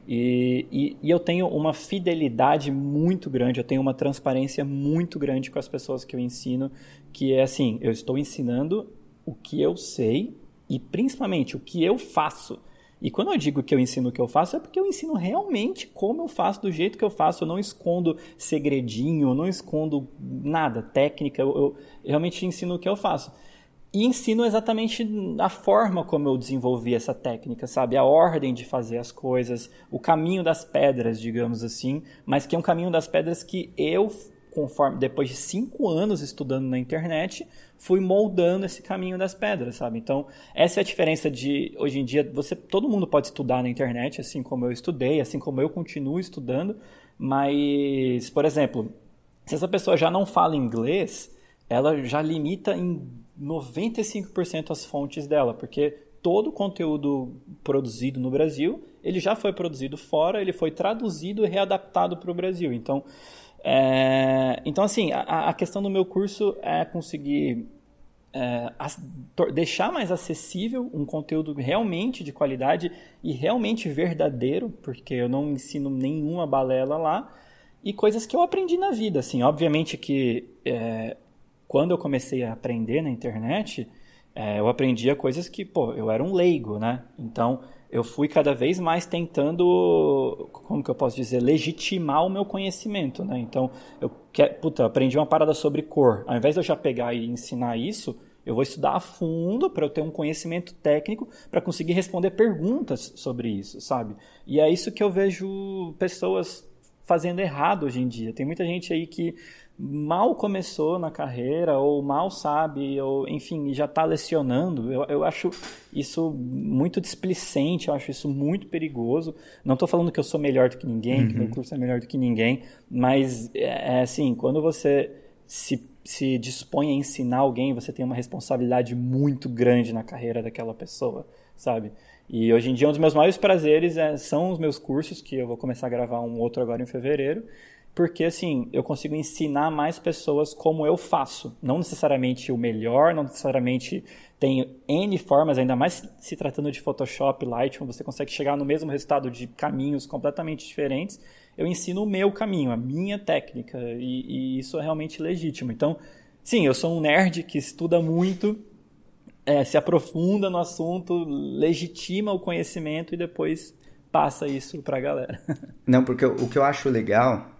E, e, e, eu tenho uma fidelidade muito grande, eu tenho uma transparência muito grande com as pessoas que eu ensino, que é assim, eu estou ensinando o que eu sei e principalmente o que eu faço. E quando eu digo que eu ensino o que eu faço, é porque eu ensino realmente como eu faço, do jeito que eu faço. Eu não escondo segredinho, eu não escondo nada, técnica, eu, eu realmente ensino o que eu faço e ensino exatamente a forma como eu desenvolvi essa técnica, sabe? A ordem de fazer as coisas, o caminho das pedras, digamos assim, mas que é um caminho das pedras que eu, conforme depois de cinco anos estudando na internet, fui moldando esse caminho das pedras, sabe? Então essa é a diferença de hoje em dia você, todo mundo pode estudar na internet, assim como eu estudei, assim como eu continuo estudando, mas, por exemplo, se essa pessoa já não fala inglês, ela já limita em 95% as fontes dela, porque todo o conteúdo produzido no Brasil, ele já foi produzido fora, ele foi traduzido e readaptado para o Brasil. Então, é, então assim, a, a, questão do meu curso é conseguir é, deixar mais acessível um conteúdo realmente de qualidade e realmente verdadeiro, porque eu não ensino nenhuma balela lá, e coisas que eu aprendi na vida. Assim, obviamente que é, quando eu comecei a aprender na internet, é, eu aprendia coisas que, pô, eu era um leigo, né? Então, eu fui cada vez mais tentando, como que eu posso dizer, legitimar o meu conhecimento, né? Então, eu puta, aprendi uma parada sobre cor. Ao invés de eu já pegar e ensinar isso, eu vou estudar a fundo para eu ter um conhecimento técnico para conseguir responder perguntas sobre isso, sabe? E é isso que eu vejo pessoas fazendo errado hoje em dia. Tem muita gente aí que mal começou na carreira ou mal sabe ou enfim já está lecionando eu, eu acho isso muito displicente eu acho isso muito perigoso não estou falando que eu sou melhor do que ninguém uhum. que meu curso é melhor do que ninguém mas é, é assim quando você se, se dispõe a ensinar alguém você tem uma responsabilidade muito grande na carreira daquela pessoa sabe e hoje em dia um dos meus maiores prazeres é, são os meus cursos que eu vou começar a gravar um outro agora em fevereiro porque assim, eu consigo ensinar mais pessoas como eu faço. Não necessariamente o melhor, não necessariamente tem N formas, ainda mais se tratando de Photoshop, Lightroom, você consegue chegar no mesmo resultado de caminhos completamente diferentes. Eu ensino o meu caminho, a minha técnica, e, e isso é realmente legítimo. Então, sim, eu sou um nerd que estuda muito, é, se aprofunda no assunto, legitima o conhecimento e depois passa isso para a galera. (laughs) Não, porque o que eu acho legal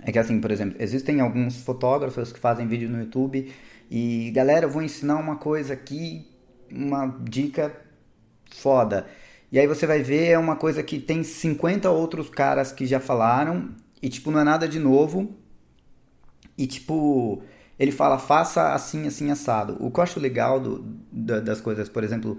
é que assim, por exemplo, existem alguns fotógrafos que fazem vídeo no YouTube e galera, eu vou ensinar uma coisa aqui, uma dica foda. E aí você vai ver é uma coisa que tem 50 outros caras que já falaram e tipo não é nada de novo. E tipo, ele fala faça assim, assim assado. O que eu acho legal do, das coisas, por exemplo,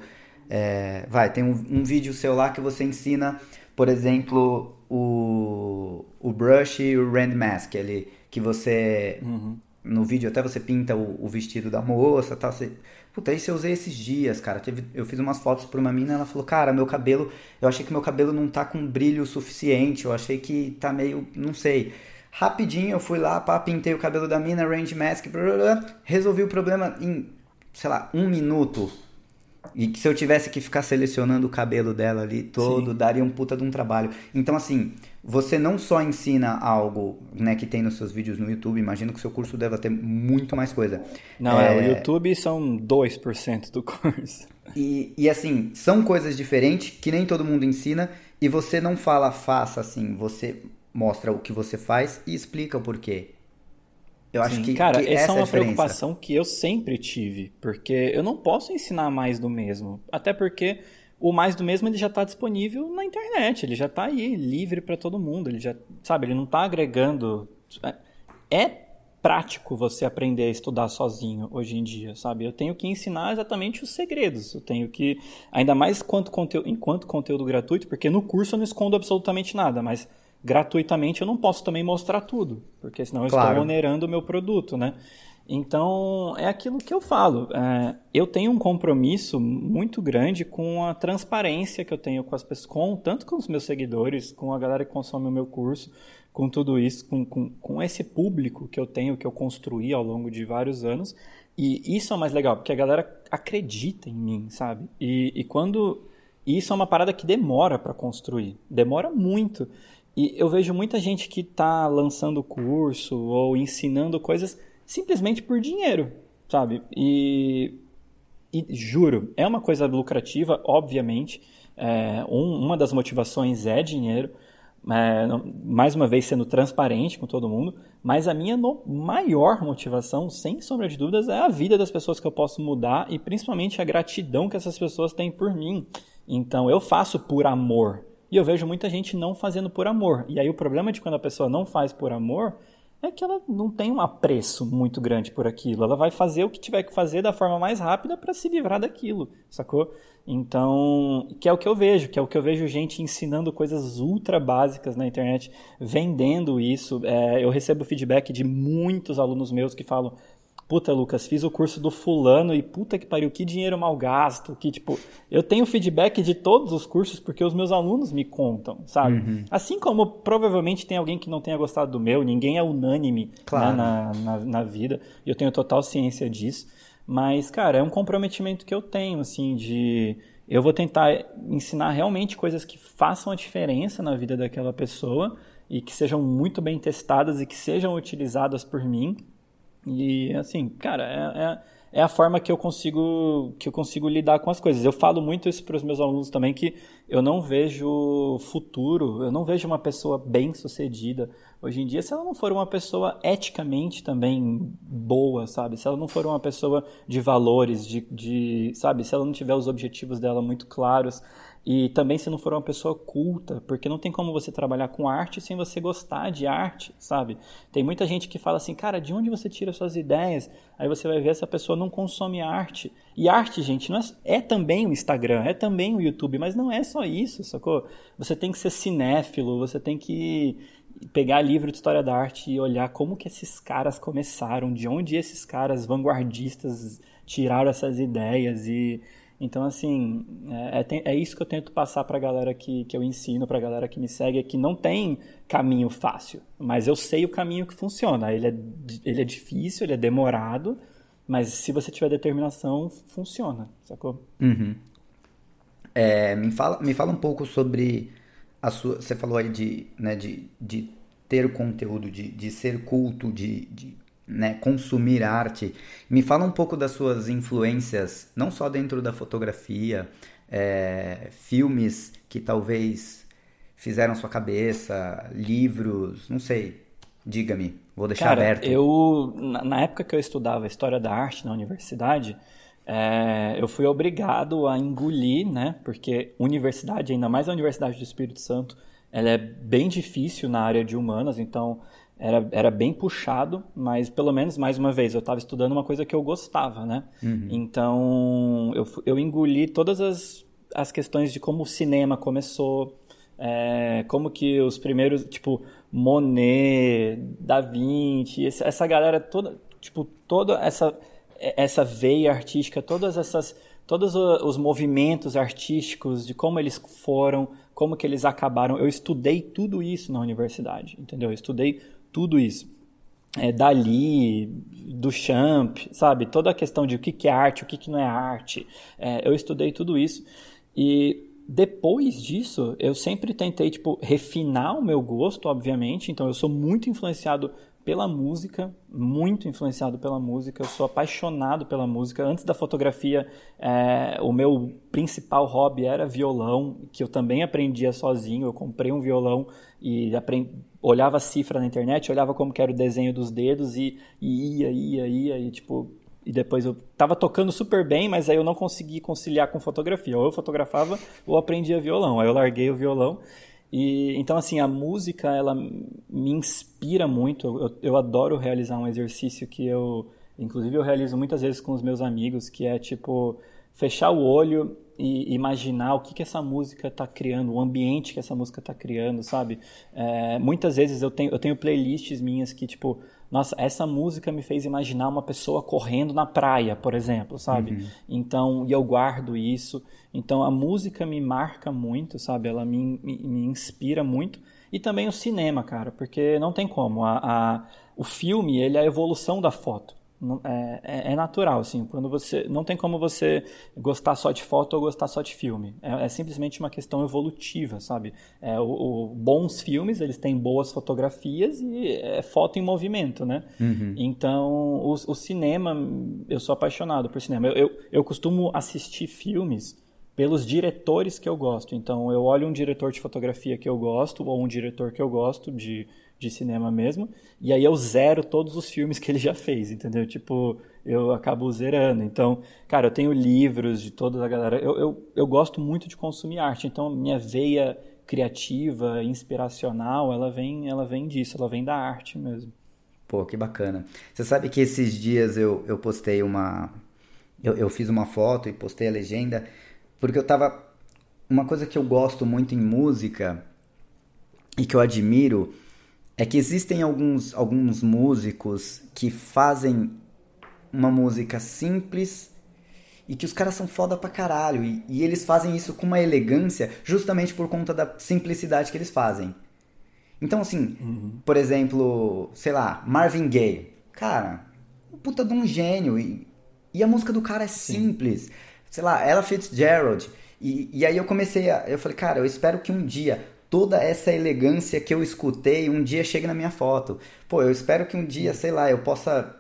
é, vai, tem um, um vídeo seu lá que você ensina por exemplo, o, o brush e o rand mask, ele, que você. Uhum. No vídeo até você pinta o, o vestido da moça tal. Você, Puta, isso eu usei esses dias, cara. Teve, eu fiz umas fotos pra uma mina, ela falou, cara, meu cabelo. Eu achei que meu cabelo não tá com brilho suficiente. Eu achei que tá meio. não sei. Rapidinho eu fui lá, pá, pintei o cabelo da mina, range mask, blá, blá, blá, resolvi o problema em, sei lá, um minuto. E que se eu tivesse que ficar selecionando o cabelo dela ali todo, Sim. daria um puta de um trabalho. Então, assim, você não só ensina algo né, que tem nos seus vídeos no YouTube, imagino que o seu curso deva ter muito mais coisa. Não, é, é o YouTube são 2% do (laughs) curso. E, e assim, são coisas diferentes que nem todo mundo ensina, e você não fala faça assim, você mostra o que você faz e explica o porquê. Eu acho Sim, que, cara, que essa, essa é uma preocupação que eu sempre tive, porque eu não posso ensinar mais do mesmo, até porque o mais do mesmo ele já está disponível na internet, ele já está aí livre para todo mundo, ele já sabe, ele não está agregando. É, é prático você aprender a estudar sozinho hoje em dia, sabe? Eu tenho que ensinar exatamente os segredos. Eu tenho que, ainda mais quanto conteúdo, enquanto conteúdo gratuito, porque no curso eu não escondo absolutamente nada, mas gratuitamente eu não posso também mostrar tudo, porque senão eu claro. estou onerando o meu produto, né? Então, é aquilo que eu falo. É, eu tenho um compromisso muito grande com a transparência que eu tenho com as pessoas, com, tanto com os meus seguidores, com a galera que consome o meu curso, com tudo isso, com, com, com esse público que eu tenho, que eu construí ao longo de vários anos. E isso é o mais legal, porque a galera acredita em mim, sabe? E, e quando. Isso é uma parada que demora para construir, demora muito. E eu vejo muita gente que está lançando curso ou ensinando coisas simplesmente por dinheiro, sabe? E, e juro, é uma coisa lucrativa, obviamente. É, um, uma das motivações é dinheiro, é, mais uma vez sendo transparente com todo mundo, mas a minha maior motivação, sem sombra de dúvidas, é a vida das pessoas que eu posso mudar e principalmente a gratidão que essas pessoas têm por mim. Então eu faço por amor. E eu vejo muita gente não fazendo por amor. E aí o problema de quando a pessoa não faz por amor é que ela não tem um apreço muito grande por aquilo. Ela vai fazer o que tiver que fazer da forma mais rápida para se livrar daquilo, sacou? Então, que é o que eu vejo, que é o que eu vejo gente ensinando coisas ultra básicas na internet, vendendo isso. É, eu recebo feedback de muitos alunos meus que falam: puta, Lucas, fiz o curso do fulano e puta que pariu, que dinheiro mal gasto, que tipo, eu tenho feedback de todos os cursos porque os meus alunos me contam, sabe? Uhum. Assim como provavelmente tem alguém que não tenha gostado do meu, ninguém é unânime né, claro. né, na, na, na, vida, e eu tenho total ciência disso, Mas, cara, é um comprometimento que eu tenho, assim, de eu vou tentar ensinar realmente coisas que façam a diferença na vida daquela pessoa e que sejam muito bem testadas e que sejam utilizadas por mim. E assim, cara, é, é é a forma que eu consigo que eu consigo lidar com as coisas. Eu falo muito isso para os meus alunos também que eu não vejo futuro, eu não vejo uma pessoa bem-sucedida hoje em dia se ela não for uma pessoa eticamente também boa, sabe? Se ela não for uma pessoa de valores, de, de sabe? Se ela não tiver os objetivos dela muito claros, e também se não for uma pessoa culta, porque não tem como você trabalhar com arte sem você gostar de arte, sabe? Tem muita gente que fala assim, cara, de onde você tira suas ideias? Aí você vai ver essa pessoa não consome arte. E arte, gente, não é, é também o Instagram, é também o YouTube, mas não é só isso, sacou? Você tem que ser cinéfilo, você tem que pegar livro de história da arte e olhar como que esses caras começaram, de onde esses caras vanguardistas tiraram essas ideias e então, assim, é, é, é isso que eu tento passar para a galera que, que eu ensino, para a galera que me segue, é que não tem caminho fácil, mas eu sei o caminho que funciona. Ele é, ele é difícil, ele é demorado, mas se você tiver determinação, funciona, sacou? Uhum. É, me, fala, me fala um pouco sobre a sua. Você falou aí de, né, de, de ter conteúdo, de, de ser culto, de, de né, consumir arte. Me fala um pouco das suas influências, não só dentro da fotografia, é, filmes que talvez fizeram sua cabeça, livros, não sei. Diga-me, vou deixar Cara, aberto. Eu, na época que eu estudava História da Arte na universidade, é, eu fui obrigado a engolir, né? Porque universidade, ainda mais a Universidade do Espírito Santo, ela é bem difícil na área de humanas, então era, era bem puxado, mas pelo menos, mais uma vez, eu estava estudando uma coisa que eu gostava, né? Uhum. Então, eu, eu engoli todas as, as questões de como o cinema começou, é, como que os primeiros, tipo, Monet, Da Vinci, essa galera toda, tipo, toda essa, essa veia artística, todas essas, todos os movimentos artísticos, de como eles foram, como que eles acabaram. Eu estudei tudo isso na universidade, entendeu? Eu estudei tudo isso. É, Dali, Duchamp, sabe? Toda a questão de o que, é arte, o que, que não é arte. É, eu estudei tudo isso e depois disso, eu sempre tentei, tipo, refinar o meu gosto, obviamente. Então, eu sou muito influenciado pela música, muito influenciado pela música. Eu sou apaixonado pela música. Antes da fotografia, é, o meu principal hobby era violão, que eu também aprendia sozinho. Eu comprei um violão e aprendi, olhava a cifra na internet, olhava como era o desenho dos dedos e, e ia, ia, ia, e tipo, e depois eu tava tocando super bem, mas aí eu não consegui conciliar com fotografia. Ou eu fotografava ou aprendia violão. Aí eu larguei o violão. E então assim, a música ela me inspira muito. Eu, eu adoro realizar um exercício que eu inclusive eu realizo muitas vezes com os meus amigos, que é tipo fechar o olho e imaginar o que, que essa música está criando, o ambiente que essa música está criando, sabe? É, muitas vezes eu tenho, eu tenho playlists minhas que, tipo, nossa, essa música me fez imaginar uma pessoa correndo na praia, por exemplo, sabe? Uhum. Então, e eu guardo isso. Então, a música me marca muito, sabe? Ela me, me, me inspira muito. E também o cinema, cara, porque não tem como. A, a, o filme, ele é a evolução da foto. É, é, é, natural, assim, quando você não tem como você gostar só de foto ou gostar só de filme. É, é simplesmente uma questão evolutiva, sabe? É, o, o, bons filmes eles têm boas fotografias e é foto em movimento, né? Uhum. Então o, o, cinema, eu sou apaixonado por cinema. Eu, eu, eu costumo assistir filmes pelos diretores que eu gosto. Então eu olho um diretor de fotografia que eu gosto ou um diretor que eu gosto de de cinema mesmo. E aí eu zero todos os filmes que ele já fez, entendeu? Tipo, eu acabo zerando. Então, cara, eu tenho livros de toda a galera. Eu, eu, eu gosto muito de consumir arte, então minha veia criativa, inspiracional, ela vem, ela vem disso, ela vem da arte mesmo. Pô, que bacana. Você sabe que esses dias eu, eu postei uma. Eu, eu fiz uma foto e postei a legenda, porque eu tava. Uma coisa que eu gosto muito em música e que eu admiro é que existem alguns, alguns músicos que fazem uma música simples e que os caras são foda pra caralho. E, e, eles fazem isso com uma elegância justamente por conta da simplicidade que eles fazem. Então, assim, uhum. por exemplo, sei lá, Marvin Gaye. Cara, puta de um gênio. E E a música do cara é simples. Sim. Sei lá, Ella Fitzgerald. E, e aí eu comecei a. Eu falei, cara, eu espero que um dia toda essa elegância que eu escutei um dia chegue na minha foto. Pô, eu espero que um dia, sei lá, eu possa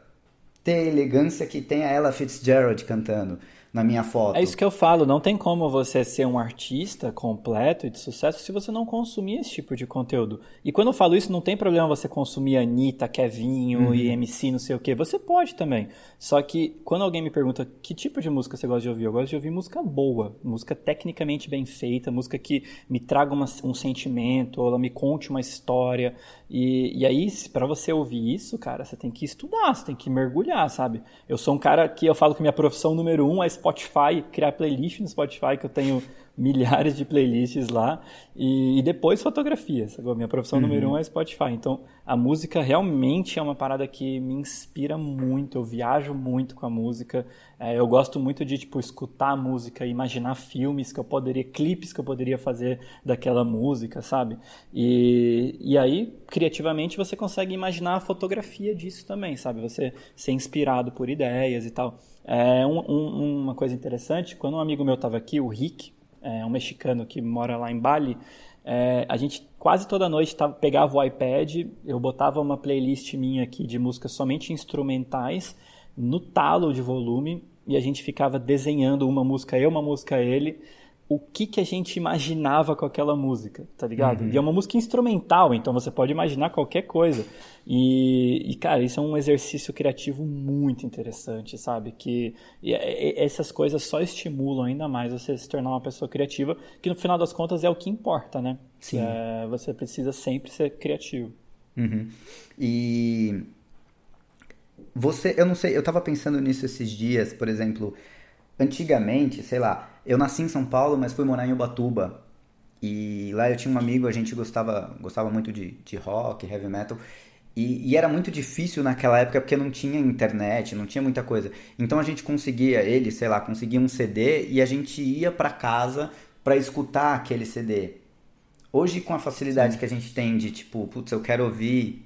ter a elegância que tem a Ella Fitzgerald cantando na minha foto. É isso que eu falo, não tem como você ser um artista completo e de sucesso se você não consumir esse tipo de conteúdo. E quando eu falo isso, não tem problema você consumir Anitta, Kevinho uhum. e MC, não sei o que. Você pode também. Só que quando alguém me pergunta que tipo de música você gosta de ouvir, eu gosto de ouvir música boa, música tecnicamente bem feita, música que me traga uma, um sentimento, ou ela me conte uma história. E, e aí, para você ouvir isso, cara, você tem que estudar, você tem que mergulhar, sabe? Eu sou um cara que eu falo que minha profissão número um é Spotify, criar playlist no Spotify, que eu tenho (laughs) milhares de playlists lá, e, e depois fotografias. Agora, minha profissão uhum. número um é Spotify. Então, a música realmente é uma parada que me inspira muito, eu viajo muito com a música, é, eu gosto muito de, tipo, escutar a música, imaginar filmes que eu poderia, clipes que eu poderia fazer daquela música, sabe? E, e aí, criativamente, você consegue imaginar a fotografia disso também, sabe? Você ser inspirado por ideias e tal. É um, um, uma coisa interessante, quando um amigo meu estava aqui, o Rick, é um mexicano que mora lá em Bali, é, a gente quase toda noite tava, pegava o iPad, eu botava uma playlist minha aqui de músicas somente instrumentais no talo de volume e a gente ficava desenhando uma música eu, uma música ele o que, que a gente imaginava com aquela música, tá ligado? Uhum. E é uma música instrumental, então você pode imaginar qualquer coisa. E, e, cara, isso é um exercício criativo muito interessante, sabe? Que e, e, essas coisas só estimulam ainda mais você se tornar uma pessoa criativa, que no final das contas é o que importa, né? Sim. É, você precisa sempre ser criativo. Uhum. E você, eu não sei, eu tava pensando nisso esses dias, por exemplo, antigamente, sei lá, eu nasci em São Paulo, mas fui morar em Ubatuba. E lá eu tinha um amigo, a gente gostava, gostava muito de, de rock, heavy metal. E, e, era muito difícil naquela época porque não tinha internet, não tinha muita coisa. Então a gente conseguia, ele, sei lá, conseguia um CD e a gente ia para casa para escutar aquele CD. Hoje, com a facilidade que a gente tem de tipo, putz, eu quero ouvir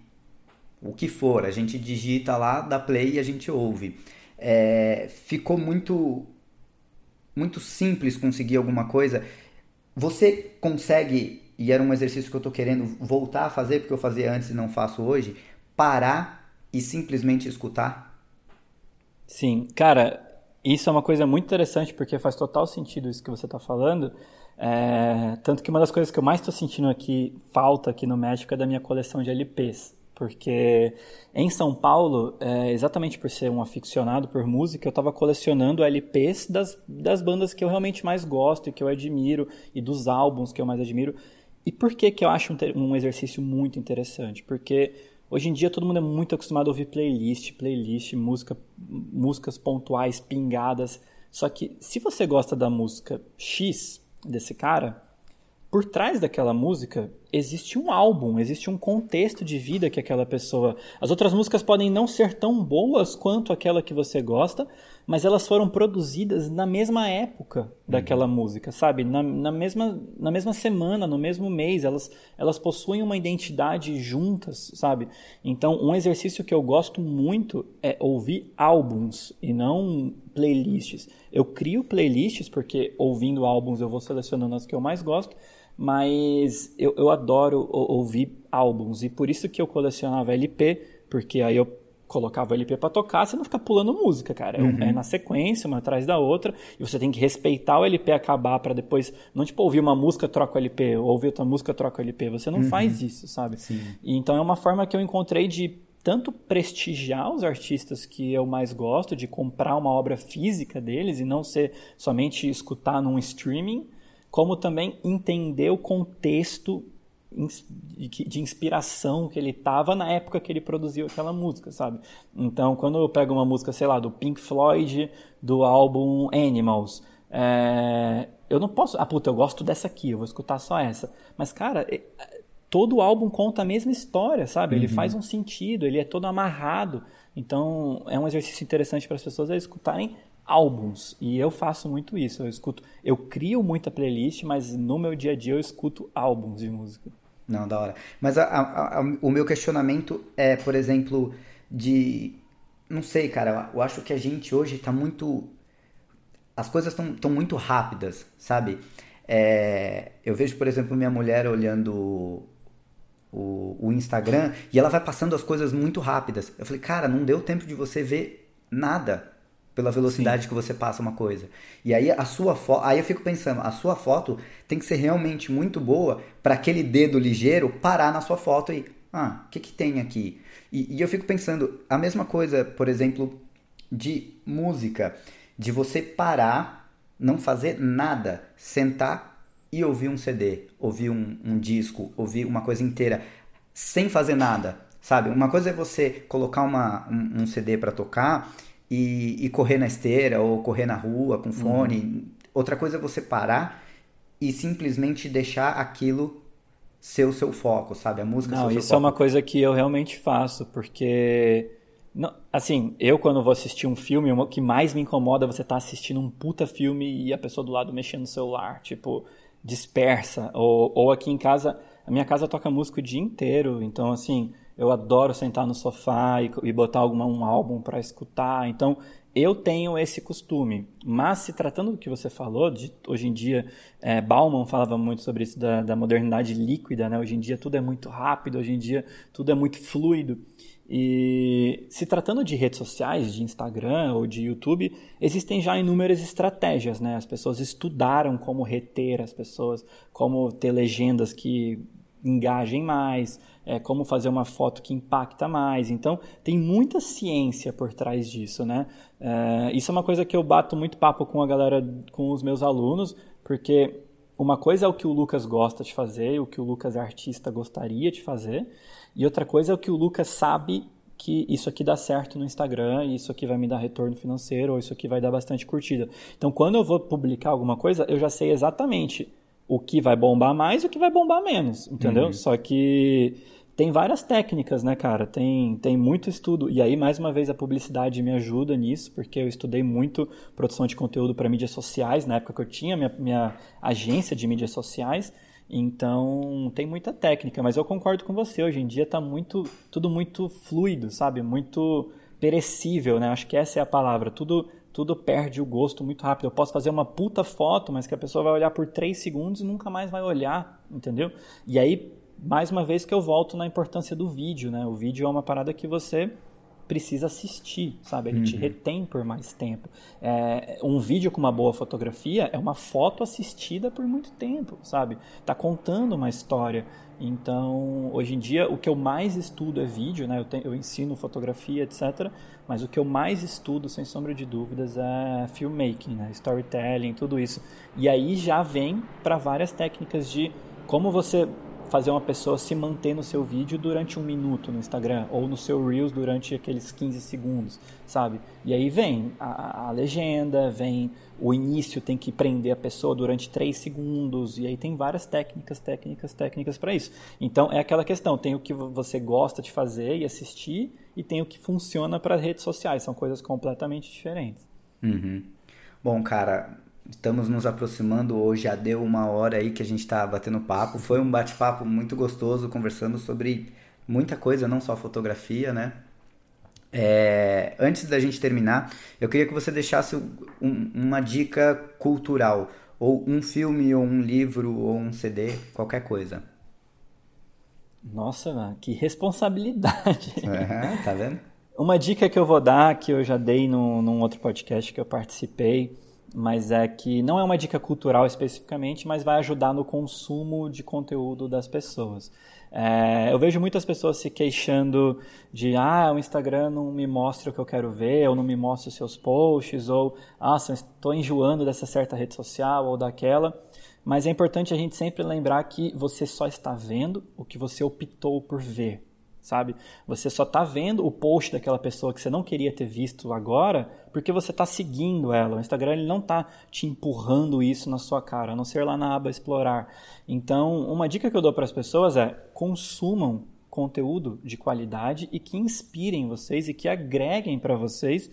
o que for, a gente digita lá, dá play e a gente ouve. É, ficou muito muito simples conseguir alguma coisa. Você consegue, e era um exercício que eu estou querendo voltar a fazer, porque eu fazia antes e não faço hoje, parar e simplesmente escutar? Sim, cara, isso é uma coisa muito interessante porque faz total sentido isso que você está falando. É, tanto que uma das coisas que eu mais estou sentindo aqui, falta aqui no México, é da minha coleção de LPs porque em São Paulo, é, exatamente por ser um aficionado por música, eu estava colecionando LPs das, das bandas que eu realmente mais gosto e que eu admiro, e dos álbuns que eu mais admiro. E por que, que eu acho um, um exercício muito interessante? Porque hoje em dia todo mundo é muito acostumado a ouvir playlist, playlist, música, músicas pontuais, pingadas. Só que se você gosta da música X desse cara, por trás daquela música existe um álbum, existe um contexto de vida que aquela pessoa. As outras músicas podem não ser tão boas quanto aquela que você gosta, mas elas foram produzidas na mesma época daquela uhum. música, sabe? Na, na, mesma, na mesma semana, no mesmo mês, elas, elas possuem uma identidade juntas, sabe? Então, um exercício que eu gosto muito é ouvir álbuns e não playlists. Eu crio playlists porque ouvindo álbuns eu vou selecionando as que eu mais gosto mas eu, eu adoro ouvir álbuns e por isso que eu colecionava LP, porque aí eu colocava o LP para tocar, você não fica pulando música, cara. É, uhum. é, na sequência, uma atrás da outra, e você tem que respeitar o LP acabar para depois não tipo ouvir uma música troca o LP, ou ouvir outra música troca o LP. Você não uhum. faz isso, sabe? Sim. E, então é uma forma que eu encontrei de tanto prestigiar os artistas que eu mais gosto, de comprar uma obra física deles e não ser somente escutar num streaming, como também entender o contexto de inspiração que ele estava na época que ele produziu aquela música, sabe? Então, quando eu pego uma música, sei lá, do Pink Floyd, do álbum Animals, é... eu não posso. Ah, puta, eu gosto dessa aqui, eu vou escutar só essa. Mas, cara, todo álbum conta a mesma história, sabe? Ele uhum. faz um sentido, ele é todo amarrado. Então, é um exercício interessante para as pessoas escutarem álbuns. E eu faço muito isso. Eu escuto, eu crio muita playlist, mas no meu dia a dia eu escuto álbuns de música. Não, da hora. Mas a, a, a, o meu questionamento é, por exemplo, de não sei, cara, eu acho que a gente hoje tá muito. As coisas estão muito rápidas, sabe? É, eu vejo, por exemplo, minha mulher olhando o, o, Instagram e ela vai passando as coisas muito rápidas. Eu falei, cara, não deu tempo de você ver nada pela velocidade Sim. que você passa uma coisa. E aí a sua foto, aí eu fico pensando, a sua foto tem que ser realmente muito boa para aquele dedo ligeiro parar na sua foto e, ah, o que que tem aqui? E, e eu fico pensando a mesma coisa, por exemplo, de música, de você parar, não fazer nada, sentar e ouvir um CD, ouvir um, um disco, ouvir uma coisa inteira, sem fazer nada, sabe? Uma coisa é você colocar uma, um, um CD para tocar e, e, correr na esteira ou correr na rua com fone. Uhum. Outra coisa é você parar e simplesmente deixar aquilo ser o seu foco, sabe? A música Não, ser isso é uma coisa que eu realmente faço, porque não, assim, eu quando vou assistir um filme, o que mais me incomoda é você estar tá assistindo um puta filme e a pessoa do lado mexendo no celular, tipo, dispersa. Ou, ou aqui em casa, a minha casa toca música o dia inteiro, então assim, eu adoro sentar no sofá e, e botar algum um álbum para escutar. Então, eu tenho esse costume. Mas se tratando do que você falou, de, hoje em dia, é, Bauman falava muito sobre isso da, da modernidade líquida, né? Hoje em dia tudo é muito rápido, hoje em dia tudo é muito fluido. E se tratando de redes sociais, de Instagram ou de YouTube, existem já inúmeras estratégias, né? As pessoas estudaram como reter as pessoas, como ter legendas que engajem mais, é, como fazer uma foto que impacta mais. Então, tem muita ciência por trás disso, né? É, isso é uma coisa que eu bato muito papo com a galera, com os meus alunos, porque uma coisa é o que o Lucas gosta de fazer, o que o Lucas artista gostaria de fazer, e outra coisa é o que o Lucas sabe que isso aqui dá certo no Instagram, isso aqui vai me dar retorno financeiro, ou isso aqui vai dar bastante curtida. Então, quando eu vou publicar alguma coisa, eu já sei exatamente o que vai bombar mais e o que vai bombar menos, entendeu? Uhum. Só que tem várias técnicas, né, cara? Tem, tem muito estudo. E aí, mais uma vez, a publicidade me ajuda nisso, porque eu estudei muito produção de conteúdo para mídias sociais, na época que eu tinha minha, minha agência de mídias sociais. Então, tem muita técnica, mas eu concordo com você. Hoje em dia está muito, tudo muito fluido, sabe? Muito perecível, né? Acho que essa é a palavra. Tudo, tudo perde o gosto muito rápido. Eu posso fazer uma puta foto, mas que a pessoa vai olhar por três segundos e nunca mais vai olhar, entendeu? E aí, mais uma vez que eu volto na importância do vídeo, né? O vídeo é uma parada que você precisa assistir, sabe? Ele uhum. te retém por mais tempo. É, um vídeo com uma boa fotografia é uma foto assistida por muito tempo, sabe? Tá contando uma história. Então, hoje em dia, o que eu mais estudo é vídeo, né? Eu, tenho, eu ensino fotografia, etc. Mas o que eu mais estudo, sem sombra de dúvidas, é filmmaking, né? Storytelling, tudo isso. E aí já vem para várias técnicas de como você fazer uma pessoa se manter no seu vídeo durante um minuto no Instagram ou no seu Reels durante aqueles 15 segundos, sabe? E aí vem a, a legenda, vem o início, tem que prender a pessoa durante 3 segundos, e aí tem várias técnicas, técnicas, técnicas para isso. Então é aquela questão: tem o que você gosta de fazer e assistir, e tem o que funciona para redes sociais, são coisas completamente diferentes. Uhum. Bom, cara, Estamos nos aproximando, hoje já deu uma hora aí que a gente está batendo papo. Foi um bate-papo muito gostoso, conversando sobre muita coisa, não só fotografia, né? É, antes da gente terminar, eu queria que você deixasse um, uma dica cultural, ou um filme, ou um livro, ou um CD, qualquer coisa. Nossa, que responsabilidade! (laughs) É, tá vendo? Uma dica que eu vou dar, que eu já dei no, num outro podcast que eu participei, mas é que não é uma dica cultural especificamente, mas vai ajudar no consumo de conteúdo das pessoas. É, eu vejo muitas pessoas se queixando de ah, o Instagram não me mostra o que eu quero ver, ou não me mostra os seus posts, ou ah, estou enjoando dessa certa rede social ou daquela. Mas é importante a gente sempre lembrar que você só está vendo o que você optou por ver sabe? Você só está vendo o post daquela pessoa que você não queria ter visto agora porque você está seguindo ela. O Instagram ele não está te empurrando isso na sua cara, a não ser lá na aba explorar. Então, uma dica que eu dou para as pessoas é consumam conteúdo de qualidade e que inspirem vocês e que agreguem para vocês.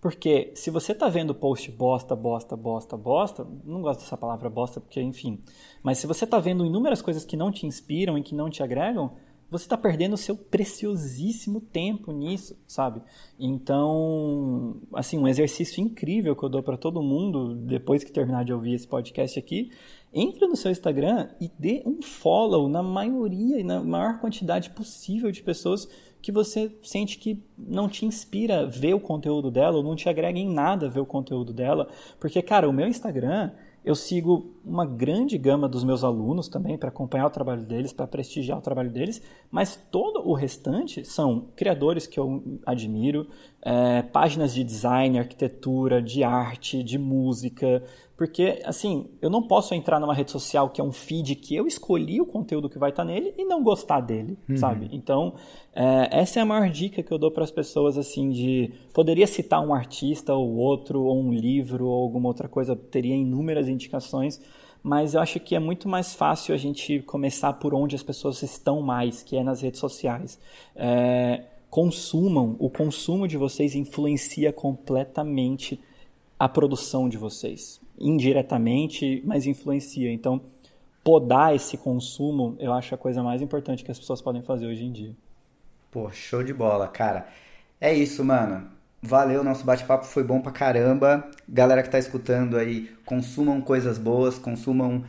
Porque se você está vendo post bosta, bosta, bosta, bosta, não gosto dessa palavra bosta porque, enfim, mas se você está vendo inúmeras coisas que não te inspiram e que não te agregam, você está perdendo o seu preciosíssimo tempo nisso, sabe? Então, assim, um exercício incrível que eu dou para todo mundo depois que terminar de ouvir esse podcast aqui, entre no seu Instagram e dê um follow na maioria e na maior quantidade possível de pessoas que você sente que não te inspira ver o conteúdo dela ou não te agrega em nada ver o conteúdo dela, porque cara, o meu Instagram eu sigo uma grande gama dos meus alunos também para acompanhar o trabalho deles, para prestigiar o trabalho deles, mas todo o restante são criadores que eu admiro, é, páginas de design, arquitetura, de arte, de música, porque, assim, eu não posso entrar numa rede social que é um feed que eu escolhi o conteúdo que vai estar nele e não gostar dele, uhum. sabe? Então, é, essa é a maior dica que eu dou para as pessoas, assim, de... Poderia citar um artista ou outro, ou um livro, ou alguma outra coisa, teria inúmeras indicações, mas eu acho que é muito mais fácil a gente começar por onde as pessoas estão mais, que é nas redes sociais. É, consumam, o consumo de vocês influencia completamente a produção de vocês indiretamente, mas influencia. Então, podar esse consumo, eu acho a coisa mais importante que as pessoas podem fazer hoje em dia. Pô, show de bola, cara. É isso, mano. Valeu, nosso bate-papo foi bom pra caramba. Galera que tá escutando aí, consumam coisas boas, consumam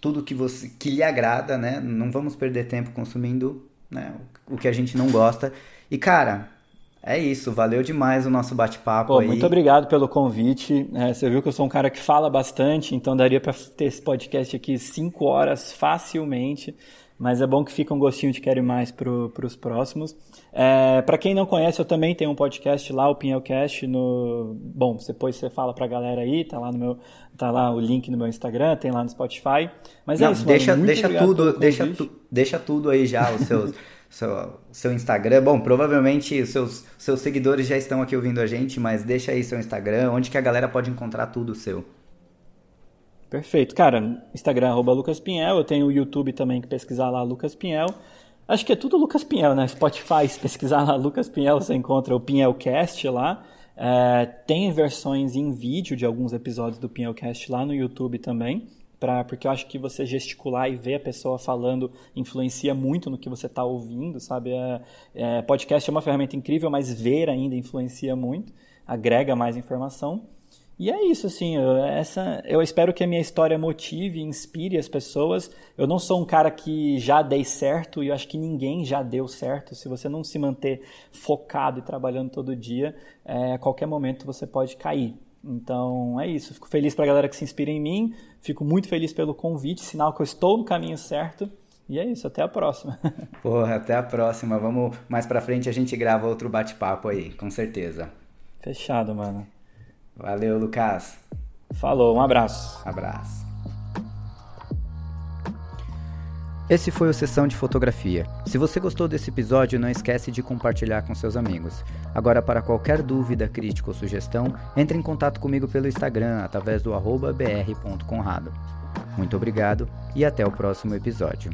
tudo que você que lhe agrada, né? Não vamos perder tempo consumindo né, o que a gente não gosta. E cara, é isso, valeu demais o nosso bate-papo aí. Muito obrigado pelo convite. É, você viu que eu sou um cara que fala bastante, então daria para ter esse podcast aqui cinco horas facilmente. Mas é bom que fica um gostinho de quero mais para os próximos. É, para quem não conhece, eu também tenho um podcast lá, o Pinhelcast. No... Bom, depois você fala para a galera aí, tá lá no meu, tá lá o link no meu Instagram, tem lá no Spotify. Mas é não, é isso, deixa, mano, deixa tudo, deixa, tu, deixa tudo aí já os seus (laughs) seu, seu Instagram. Bom, provavelmente seus, seus seguidores já estão aqui ouvindo a gente, mas deixa aí seu Instagram, onde que a galera pode encontrar tudo seu. Perfeito. Cara, Instagram, arroba Lucas Pinhel. Eu tenho o YouTube também, que pesquisar lá Lucas Pinhel. Acho que é tudo Lucas Pinhel, né? Spotify, se pesquisar lá Lucas Pinhel, você encontra o Pinhelcast lá. É, tem versões em vídeo de alguns episódios do Pinhelcast lá no YouTube também porque eu acho que você gesticular e ver a pessoa falando influencia muito no que você está ouvindo, sabe? É, é, podcast é uma ferramenta incrível, mas ver ainda influencia muito, agrega mais informação. E é isso, assim, eu, essa, eu espero que a minha história motive e inspire as pessoas. Eu não sou um cara que já dei certo e eu acho que ninguém já deu certo. Se você não se manter focado e trabalhando todo dia, é, a qualquer momento você pode cair. Então é isso. Fico feliz para a galera que se inspira em mim. Fico muito feliz pelo convite, sinal que eu estou no caminho certo. E é isso, até a próxima. (laughs) Porra, até a próxima. Vamos mais pra frente a gente grava outro bate-papo aí, com certeza. Fechado, mano. Valeu, Lucas. Falou, um abraço. Abraço. Esse foi o Sessão de Fotografia. Se você gostou desse episódio, não esquece de compartilhar com seus amigos. Agora, para qualquer dúvida, crítica ou sugestão, entre em contato comigo pelo Instagram, através do br.conrado. Muito obrigado e até o próximo episódio.